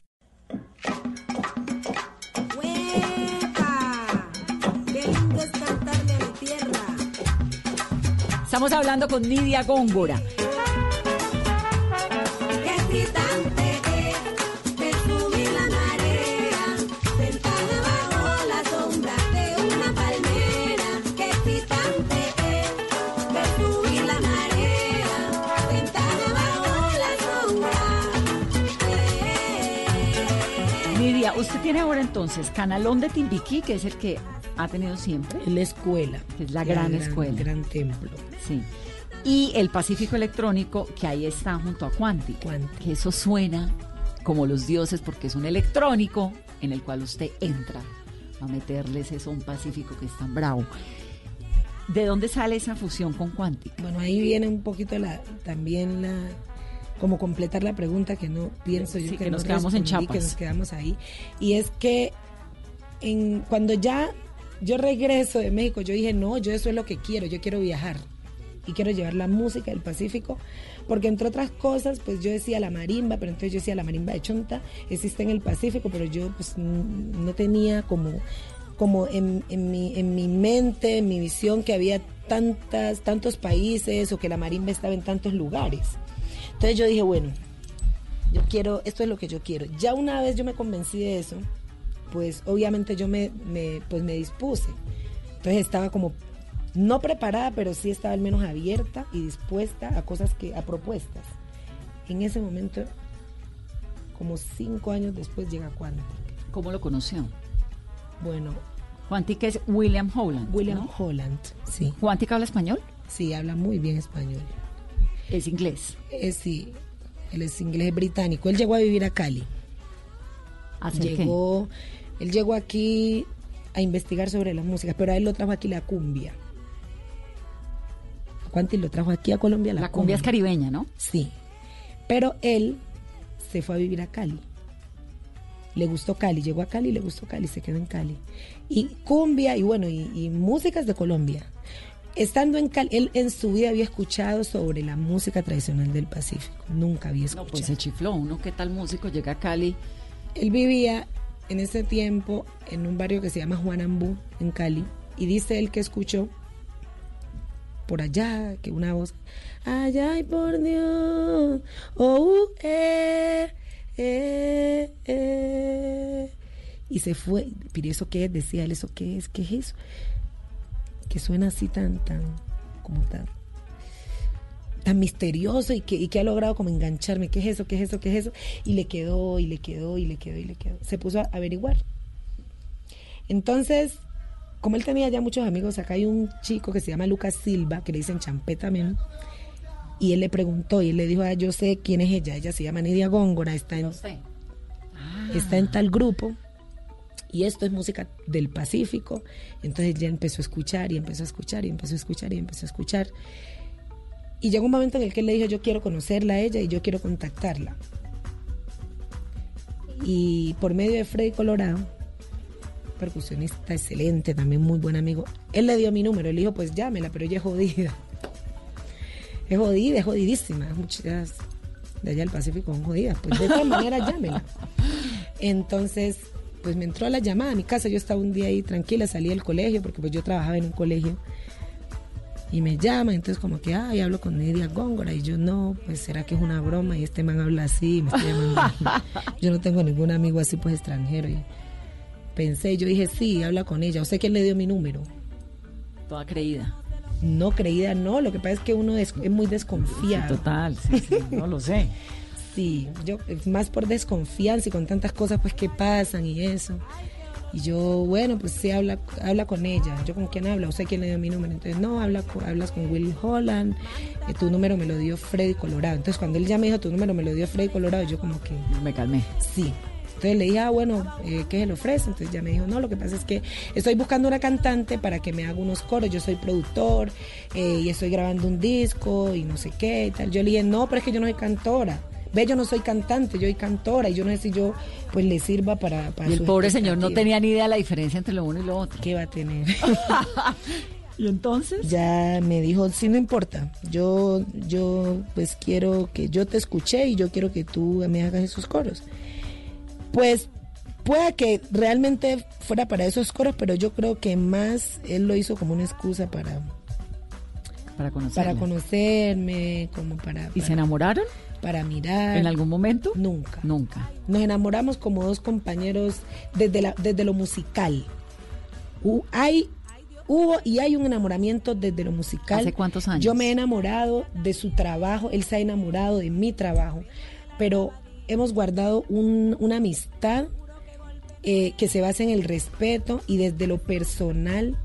Speaker 19: Estamos hablando con Nidia Góngora. Usted tiene ahora entonces Canalón de Timbiquí, que es el que ha tenido siempre.
Speaker 20: La escuela.
Speaker 19: Que es la gran, escuela.
Speaker 20: Gran templo.
Speaker 19: Sí. Y el Pacífico Electrónico, que ahí está junto a Quantic. Que eso suena como los dioses porque es un electrónico en el cual usted entra a meterles eso a un Pacífico que es tan bravo. ¿De dónde sale esa fusión con Quantic?
Speaker 20: Bueno, ahí viene un poquito la también la como completar la pregunta que no pienso yo
Speaker 19: Sí,
Speaker 20: que,
Speaker 19: que
Speaker 20: no
Speaker 19: nos quedamos en
Speaker 20: que nos quedamos ahí y es que en, cuando ya yo regreso de México yo dije no yo eso es lo que quiero yo quiero viajar y quiero llevar la música del Pacífico porque entre otras cosas pues yo decía la marimba pero entonces yo decía la marimba de Chonta existe en el Pacífico pero yo pues no tenía como como en, en mi, en mi mente, en mi visión, que había tantas, tantos países o que la marimba estaba en tantos lugares. Entonces yo dije, bueno, yo quiero, esto es lo que yo quiero. Ya una vez yo me convencí de eso, pues obviamente yo me, me, pues me dispuse. Entonces estaba como, no preparada, pero sí estaba al menos abierta y dispuesta a cosas que, a propuestas. En ese momento, como cinco años después, llega Quantic.
Speaker 19: ¿Cómo lo conoció?
Speaker 20: Bueno,
Speaker 19: Quantic es William Holland.
Speaker 20: William
Speaker 19: ¿no?
Speaker 20: Holland, sí.
Speaker 19: ¿Quantic habla español?
Speaker 20: Sí, habla muy bien español.
Speaker 19: Es inglés.
Speaker 20: Eh, sí, él es inglés británico. Él llegó a vivir a Cali. Llegó, él llegó aquí a investigar sobre la música, pero a él lo trajo aquí la cumbia. Cuanti lo trajo aquí a Colombia la,
Speaker 19: La cumbia es caribeña, ¿no?
Speaker 20: Sí. Pero él se fue a vivir a Cali. Le gustó Cali, llegó a Cali, le gustó Cali, se quedó en Cali. Y cumbia y bueno, y, y músicas de Colombia. Estando en Cali, él en su vida había escuchado sobre la música tradicional del Pacífico. Nunca había
Speaker 19: No,
Speaker 20: escuchado.
Speaker 19: pues se chifló. Uno, ¿qué tal músico? Llega a Cali.
Speaker 20: Él vivía en ese tiempo en un barrio que se llama Juanambú, en Cali, y dice él que escuchó por allá que una voz, ay, ay, por Dios, oh, uh, eh, eh, eh. Y se fue. Pero ¿eso qué es? Decía él, ¿eso qué es? ¿Qué es eso? Que suena así tan, tan, como tan, tan misterioso y que, y que ha logrado como engancharme. ¿Qué es eso? ¿Qué es eso? ¿Qué es eso? Y le quedó, y le quedó, y le quedó, y le quedó. Se puso a averiguar. Entonces, como él tenía ya muchos amigos, acá hay un chico que se llama Lucas Silva, que le dicen champé también. Y él le preguntó y él le dijo, ah, yo sé quién es ella. Ella se llama Nidia Góngora, está en, está en tal grupo. Y esto es música del Pacífico. Entonces ya empezó a escuchar y empezó a escuchar y empezó a escuchar y empezó a escuchar. Y llegó un momento en el que él le dijo, yo quiero conocerla a ella y yo quiero contactarla. Y por medio de Freddy Colorado, percusionista excelente, también muy buen amigo, él le dio mi número, él le dijo, pues llámela, pero ella es jodida. <laughs> Es jodida, es jodidísima. Muchas de allá del Pacífico son jodidas. Pues de todas maneras, llámela. <laughs> Entonces, pues me entró la llamada a mi casa. Yo estaba un día ahí tranquila, salí del colegio, porque pues yo trabajaba en un colegio. Y me llama, entonces como que, ay, hablo con Nidia Góngora. Y yo, no, pues será que es una broma. Y este man habla así, me está llamando. <laughs> yo no tengo ningún amigo así, pues extranjero. Y pensé, yo dije, sí, habla con ella. O sé quién le dio mi número.
Speaker 19: Toda creída.
Speaker 20: No, creída no. Lo que pasa es que uno es, es muy desconfiado.
Speaker 19: Total, sí, sí, no lo sé. <laughs>
Speaker 20: Sí, yo más por desconfianza y con tantas cosas pues que pasan y eso. Y yo, bueno, pues sí, habla, habla con ella. ¿Yo con quién habla? O sea, quién le dio mi número. Entonces, no, habla hablas con Will Holland. eh, tu número me lo dio Freddy Colorado. Entonces, cuando él ya me dijo, tu número me lo dio Freddy Colorado, yo como que...
Speaker 19: Me calmé.
Speaker 20: Sí. Entonces le dije, ah, bueno, eh, ¿qué se le ofrece? Entonces ya me dijo, no, lo que pasa es que estoy buscando una cantante para que me haga unos coros. Yo soy productor eh, y estoy grabando un disco y no sé qué y tal. Yo le dije, no, pero es que yo no soy cantora. Ve, yo no soy cantante, yo soy cantora y yo no sé si yo pues le sirva para... para
Speaker 19: Y el pobre señor no tenía ni idea de la diferencia entre lo uno y lo otro.
Speaker 20: ¿Qué va a tener? <laughs>
Speaker 19: ¿Y entonces?
Speaker 20: Ya me dijo, sí, no importa. Yo, yo, pues quiero que yo te escuché y yo quiero que tú me hagas esos coros. Pues pueda que realmente fuera para esos coros, pero yo creo que más él lo hizo como una excusa para,
Speaker 19: Para
Speaker 20: para conocerme, como para...
Speaker 19: ¿Y se enamoraron?
Speaker 20: Para mirar.
Speaker 19: ¿En algún momento?
Speaker 20: Nunca.
Speaker 19: Nunca.
Speaker 20: Nos enamoramos como dos compañeros desde, la, desde lo musical. Hu- hay, hubo y hay un enamoramiento desde lo musical.
Speaker 19: ¿Hace cuántos años?
Speaker 20: Yo me he enamorado de su trabajo, él se ha enamorado de mi trabajo, pero hemos guardado un- una amistad eh, que se basa en el respeto y desde lo personal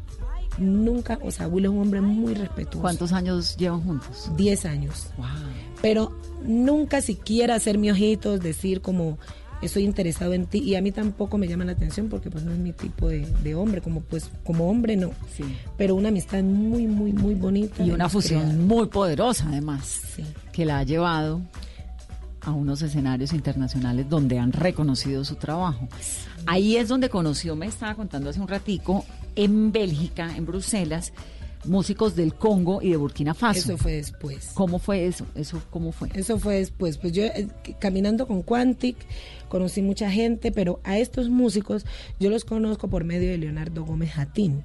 Speaker 20: nunca, o sea, Will es un hombre muy respetuoso.
Speaker 19: ¿Cuántos años llevan juntos?
Speaker 20: Diez años. Pero nunca siquiera hacer mi ojitos, decir como estoy interesado en ti y a mí tampoco me llama la atención porque pues no es mi tipo de, de hombre, como pues como hombre no. Pero una amistad muy, muy, muy bonita.
Speaker 19: Y una fusión muy poderosa, además, que la ha llevado a unos escenarios internacionales donde han reconocido su trabajo. Ahí es donde conoció, me estaba contando hace un ratico, en Bélgica, en Bruselas, músicos del Congo y de Burkina Faso.
Speaker 20: Eso fue después.
Speaker 19: ¿Cómo fue eso? ¿Eso cómo fue?
Speaker 20: Eso fue después. Pues yo eh, caminando con Quantic conocí mucha gente, pero a estos músicos yo los conozco por medio de Leonardo Gómez Jatín,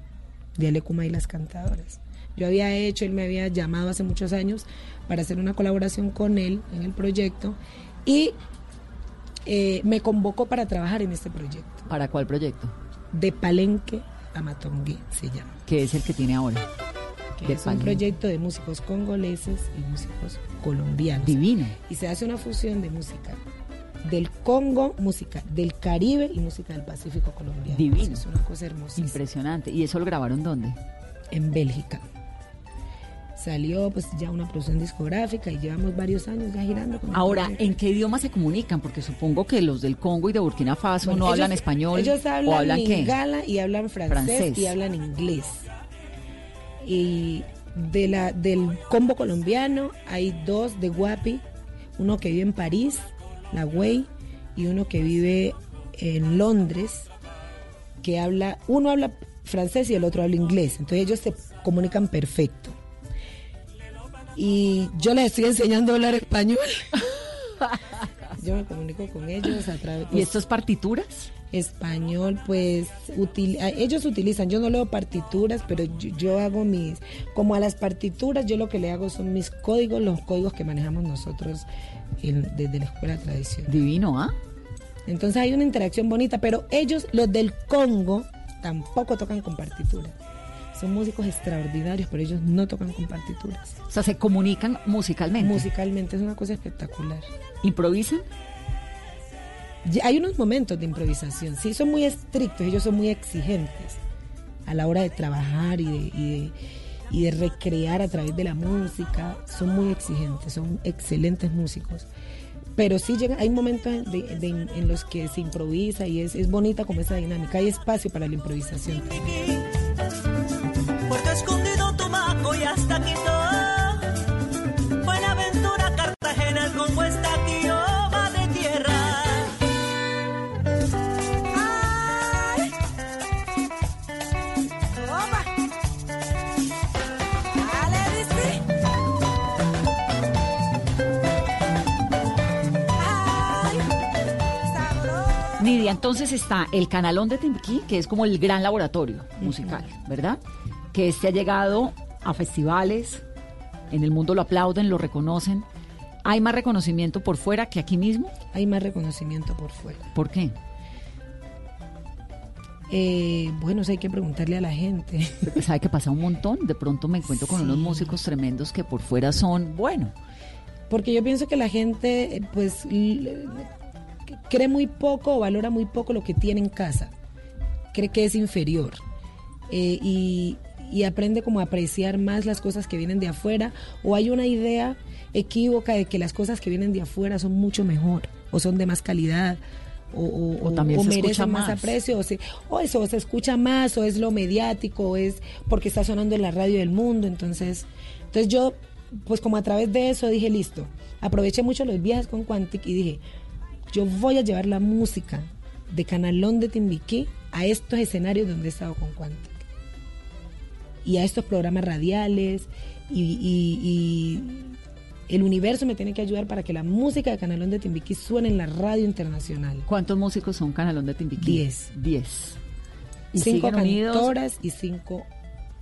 Speaker 20: de Alecuma y las Cantadoras. Yo había hecho, él me había llamado hace muchos años para hacer una colaboración con él en el proyecto y eh, me convocó para trabajar en este proyecto.
Speaker 19: ¿Para cuál proyecto?
Speaker 20: De Palenque a Matongue se llama.
Speaker 19: Que es el que tiene ahora.
Speaker 20: que es un proyecto de músicos congoleses y músicos colombianos.
Speaker 19: Divino.
Speaker 20: Y se hace una fusión de música del Congo, música del Caribe y música del Pacífico colombiano.
Speaker 19: Divino.
Speaker 20: Es una cosa hermosa.
Speaker 19: Impresionante. ¿Y eso lo grabaron dónde?
Speaker 20: En Bélgica. Salió pues ya una producción discográfica y llevamos varios años ya girando. con
Speaker 19: Ahora. ¿en qué idioma se comunican? Porque supongo que los del Congo y de Burkina Faso
Speaker 20: Bueno,
Speaker 19: no
Speaker 20: ellos-
Speaker 19: hablan español.
Speaker 20: Ellos hablan,
Speaker 19: ¿O hablan
Speaker 20: lingala y hablan francés,
Speaker 19: Francés.
Speaker 20: y hablan inglés. Y de la, del combo colombiano hay dos de Guapi, uno que vive en París, la Güey, y uno que vive en Londres, que habla, uno habla francés y el otro habla inglés. Entonces ellos se comunican perfecto. Y yo les estoy enseñando a hablar español. <laughs> yo me comunico con ellos a través
Speaker 19: ¿Y esto es partituras?
Speaker 20: español, pues util- ellos utilizan, yo no leo partituras, pero yo, yo hago mis, como a las partituras, yo lo que le hago son mis códigos, los códigos que manejamos nosotros en- desde la escuela de tradición.
Speaker 19: Divino, ¿ah?
Speaker 20: Entonces hay una interacción bonita, pero ellos, los del Congo, tampoco tocan con partituras. Son músicos extraordinarios, pero ellos no tocan con partituras.
Speaker 19: O sea, se comunican musicalmente.
Speaker 20: Musicalmente es una cosa espectacular.
Speaker 19: ¿Improvisan?
Speaker 20: Hay unos momentos de improvisación, sí, son muy estrictos, ellos son muy exigentes a la hora de trabajar y de, y de, y de recrear a través de la música, son muy exigentes, son excelentes músicos. Pero sí llega, hay momentos de- de- en, en los que se improvisa y es, es bonita como esa dinámica, hay espacio para la improvisación.
Speaker 22: Hasta Quito. Buenaventura, Cartagena, el Congo está aquí, oh, madre tierra. Ay. Toma. Dale, dice. Ay.
Speaker 19: Nidia, entonces está el canalón de Timbiquí, que es como el gran laboratorio musical, ¿verdad? Que este ha llegado a festivales, en el mundo lo aplauden, lo reconocen. ¿Hay más reconocimiento por fuera que aquí mismo?
Speaker 20: Hay más reconocimiento por fuera.
Speaker 19: ¿Por qué?
Speaker 20: Eh, bueno, eso hay que preguntarle a la gente. <laughs>
Speaker 19: ¿Sabe que pasa un montón? De pronto me encuentro con unos músicos tremendos que por fuera son, bueno,
Speaker 20: Porque yo pienso que la gente, eh, pues, cree muy poco o valora muy poco lo que tiene en casa. Cree que es inferior. Eh, y, y aprende como a apreciar más las cosas que vienen de afuera. O hay una idea equívoca de que las cosas que vienen de afuera son mucho mejor. O son de más calidad. O, o-
Speaker 19: O también
Speaker 20: o
Speaker 19: se escucha
Speaker 20: merecen más.
Speaker 19: más.
Speaker 20: aprecio. O, se- o eso, se escucha más. O es lo mediático. O es porque está sonando en la radio del mundo. Entonces, entonces yo pues como a través de eso dije, listo, aproveché mucho los viajes con Quantic y dije, yo voy a llevar la música de Canalón de Timbiquí a estos escenarios donde he estado con Quantic. Y a estos programas radiales y, y- y el universo me tiene que ayudar para que la música de Canalón de Timbiquí suene en la radio internacional.
Speaker 19: ¿cuántos músicos son canalón de Timbiquí?
Speaker 20: Diez.
Speaker 19: Diez. Y
Speaker 20: cinco cantoras y cinco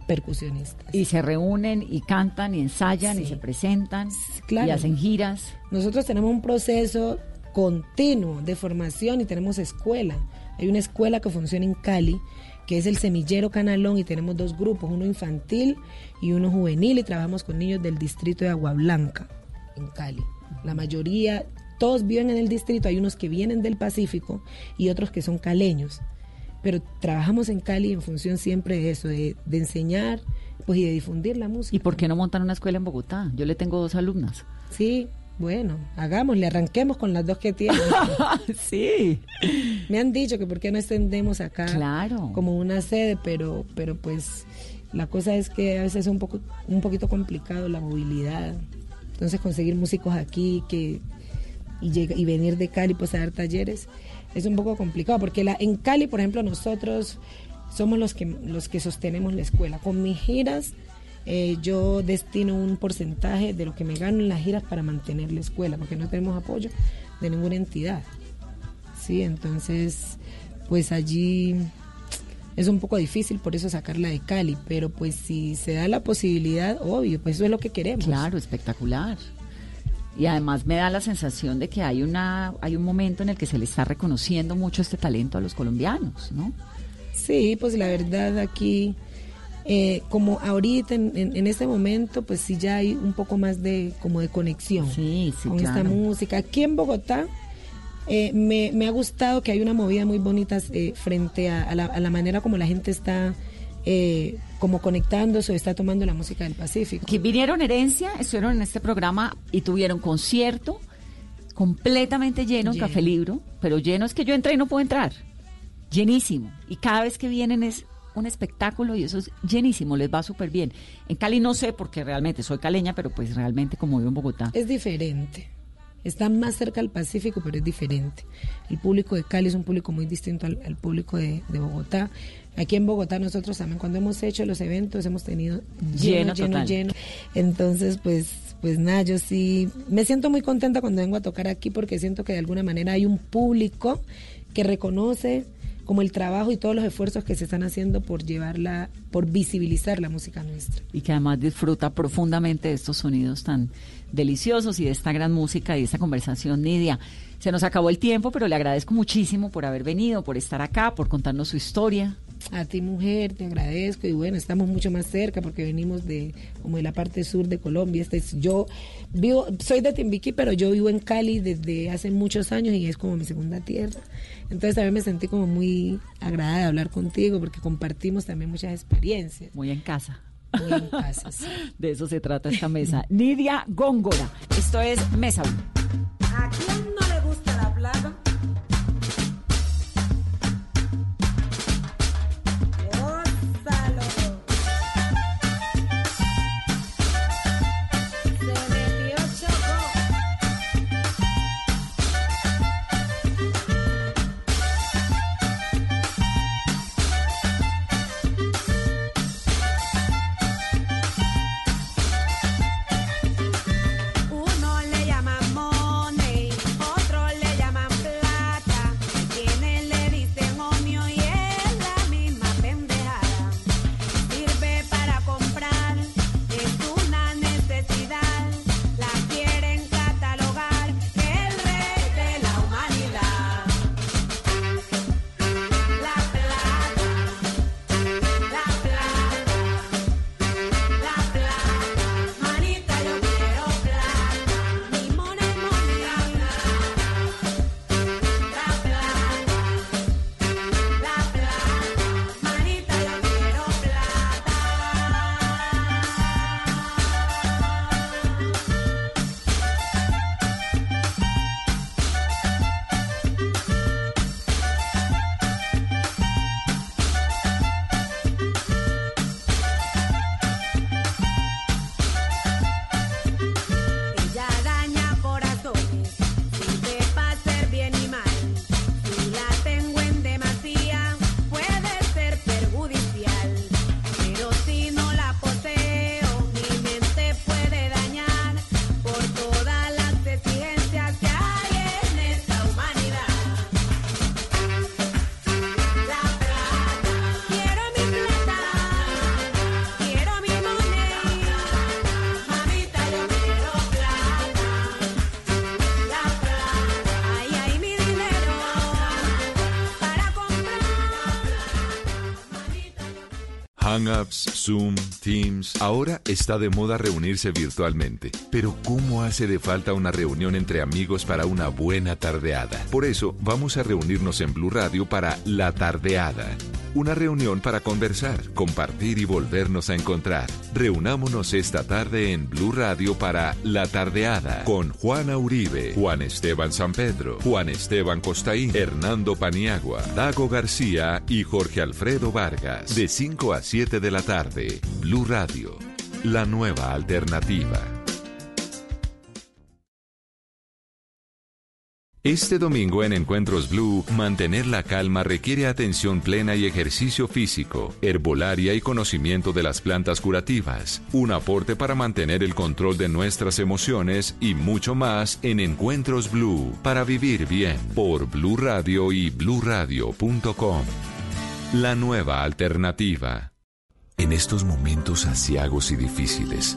Speaker 20: percusionistas.
Speaker 19: y se reúnen y cantan y ensayan y se presentan
Speaker 20: claro.
Speaker 19: y hacen giras.
Speaker 20: Nosotros tenemos un proceso continuo de formación y tenemos escuela. Hay una escuela que funciona en Cali, que es el Semillero Canalón, y tenemos dos grupos, uno infantil y uno juvenil, y trabajamos con niños del distrito de Agua Blanca, en Cali. La mayoría, todos viven en el distrito, hay unos que vienen del Pacífico y otros que son caleños. Pero trabajamos en Cali en función siempre de eso, de, de enseñar pues, y de difundir la música.
Speaker 19: ¿Y por qué no montan una escuela en Bogotá? Yo le tengo dos alumnas.
Speaker 20: Sí, bueno, hagámosle, arranquemos con las dos que tienen. <laughs>
Speaker 19: sí.
Speaker 20: Me han dicho que por qué no extendemos acá
Speaker 19: Claro.
Speaker 20: como una sede, pero, pero pues la cosa es que a veces es un poco, un poquito complicado la movilidad. Entonces conseguir músicos aquí que y, llega- y venir de Cali pues a dar talleres es un poco complicado porque la, en Cali por ejemplo nosotros somos los que los que sostenemos la escuela con mis giras eh, yo destino un porcentaje de lo que me gano en las giras para mantener la escuela porque no tenemos apoyo de ninguna entidad sí entonces pues allí es un poco difícil por eso sacarla de Cali pero pues si se da la posibilidad obvio pues eso es lo que queremos
Speaker 19: Claro, espectacular. Y además me da la sensación de que hay una hay un momento en el que se le está reconociendo mucho este talento a los colombianos, ¿no?
Speaker 20: Sí, pues la verdad aquí, eh, como ahorita en, en- en este momento, pues sí ya hay un poco más de como de conexión con esta música. Aquí en Bogotá eh, me, me ha gustado que hay una movida muy bonita eh, frente a, a la, a la manera como la gente está como conectándose o está tomando la música del Pacífico.
Speaker 19: Que vinieron herencia, estuvieron en este programa y tuvieron concierto completamente lleno, en
Speaker 20: Lleno.
Speaker 19: Café Libro, pero lleno es que yo entré y no puedo entrar. Llenísimo. Y cada vez que vienen es un espectáculo y eso es llenísimo, les va súper bien. En Cali no sé porque realmente soy caleña, pero pues realmente como vivo en Bogotá.
Speaker 20: Es diferente. Está más cerca al Pacífico, pero es diferente. El público de Cali es un público muy distinto al, al público de, de Bogotá. Aquí en Bogotá nosotros también cuando hemos hecho los eventos hemos tenido
Speaker 19: Lleno
Speaker 20: lleno, lleno,
Speaker 19: total.
Speaker 20: lleno. Entonces, pues, pues nada, yo sí me siento muy contenta cuando vengo a tocar aquí porque siento que de alguna manera hay un público
Speaker 22: que reconoce como el trabajo y todos los esfuerzos que se están haciendo por llevarla, por visibilizar la música nuestra.
Speaker 19: Y que además disfruta profundamente de estos sonidos tan deliciosos y de esta gran música y esta conversación, Nidia. Se nos acabó el tiempo, pero le agradezco muchísimo por haber venido, por estar acá, por contarnos su historia.
Speaker 22: A ti mujer, te agradezco y bueno, estamos mucho más cerca porque venimos de como de la parte sur de Colombia. Este es, yo vivo, soy de Timbiquí, pero yo vivo en Cali desde hace muchos años y es como mi segunda tierra. Entonces también me sentí como muy agradada de hablar contigo porque compartimos también muchas experiencias.
Speaker 19: Muy en casa.
Speaker 22: Muy en casa, sí. <laughs>
Speaker 19: De eso se trata esta mesa. Nidia Góngora. Esto es Mesa.
Speaker 22: ¿A quién no le gusta la plata?
Speaker 1: Zoom, Teams. Ahora está de moda reunirse virtualmente. Pero ¿cómo hace de falta una reunión entre amigos para una buena tardeada? Por eso vamos a reunirnos en Blue Radio para La Tardeada. Una reunión para conversar, compartir y volvernos a encontrar. Reunámonos esta tarde en Blue Radio para La Tardeada con Juana Uribe, Juan Esteban San Pedro, Juan Esteban Costaín, Hernando Paniagua, Dago García y Jorge Alfredo Vargas. De 5 a 7 de la tarde, Blue Radio, la nueva alternativa. Este domingo en Encuentros Blue, mantener la calma requiere atención plena y ejercicio físico, herbolaria y conocimiento de las plantas curativas, un aporte para mantener el control de nuestras emociones y mucho más en Encuentros Blue para vivir bien por Blue Radio y bluradio.com. La nueva alternativa. En estos momentos asiagos y difíciles,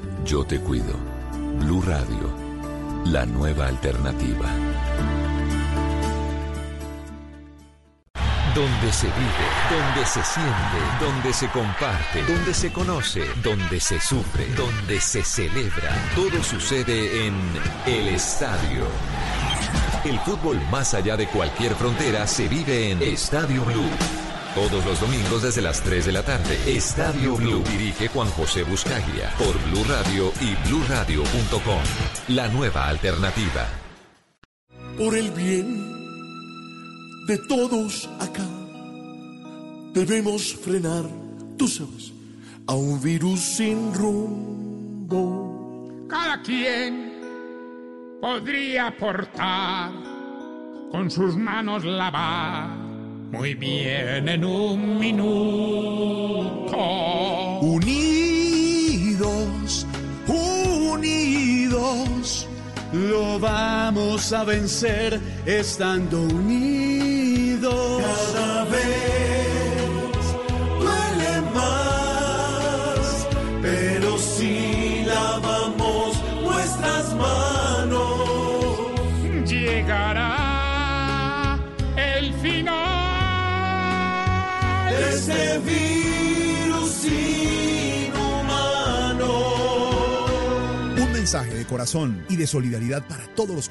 Speaker 1: yo te cuido. Blue Radio, la nueva alternativa.
Speaker 23: Donde se vive, donde se siente, donde se comparte, donde se conoce, donde se sufre, donde se celebra. Todo sucede en El Estadio. El fútbol más allá de cualquier frontera se vive en Estadio Blue. Todos los domingos desde las 3 de la tarde. Estadio Blue. Dirige Juan José Buscaglia. Por Blue Radio y bluradio.com. La nueva alternativa.
Speaker 24: Por el bien de todos acá. Debemos frenar, tú sabes, a un virus sin rumbo.
Speaker 25: Cada quien podría aportar con sus manos lavar muy bien en un minuto.
Speaker 26: Unidos, unidos, lo vamos a vencer estando unidos.
Speaker 24: Cada vez
Speaker 27: mensaje de corazón y de solidaridad para todos los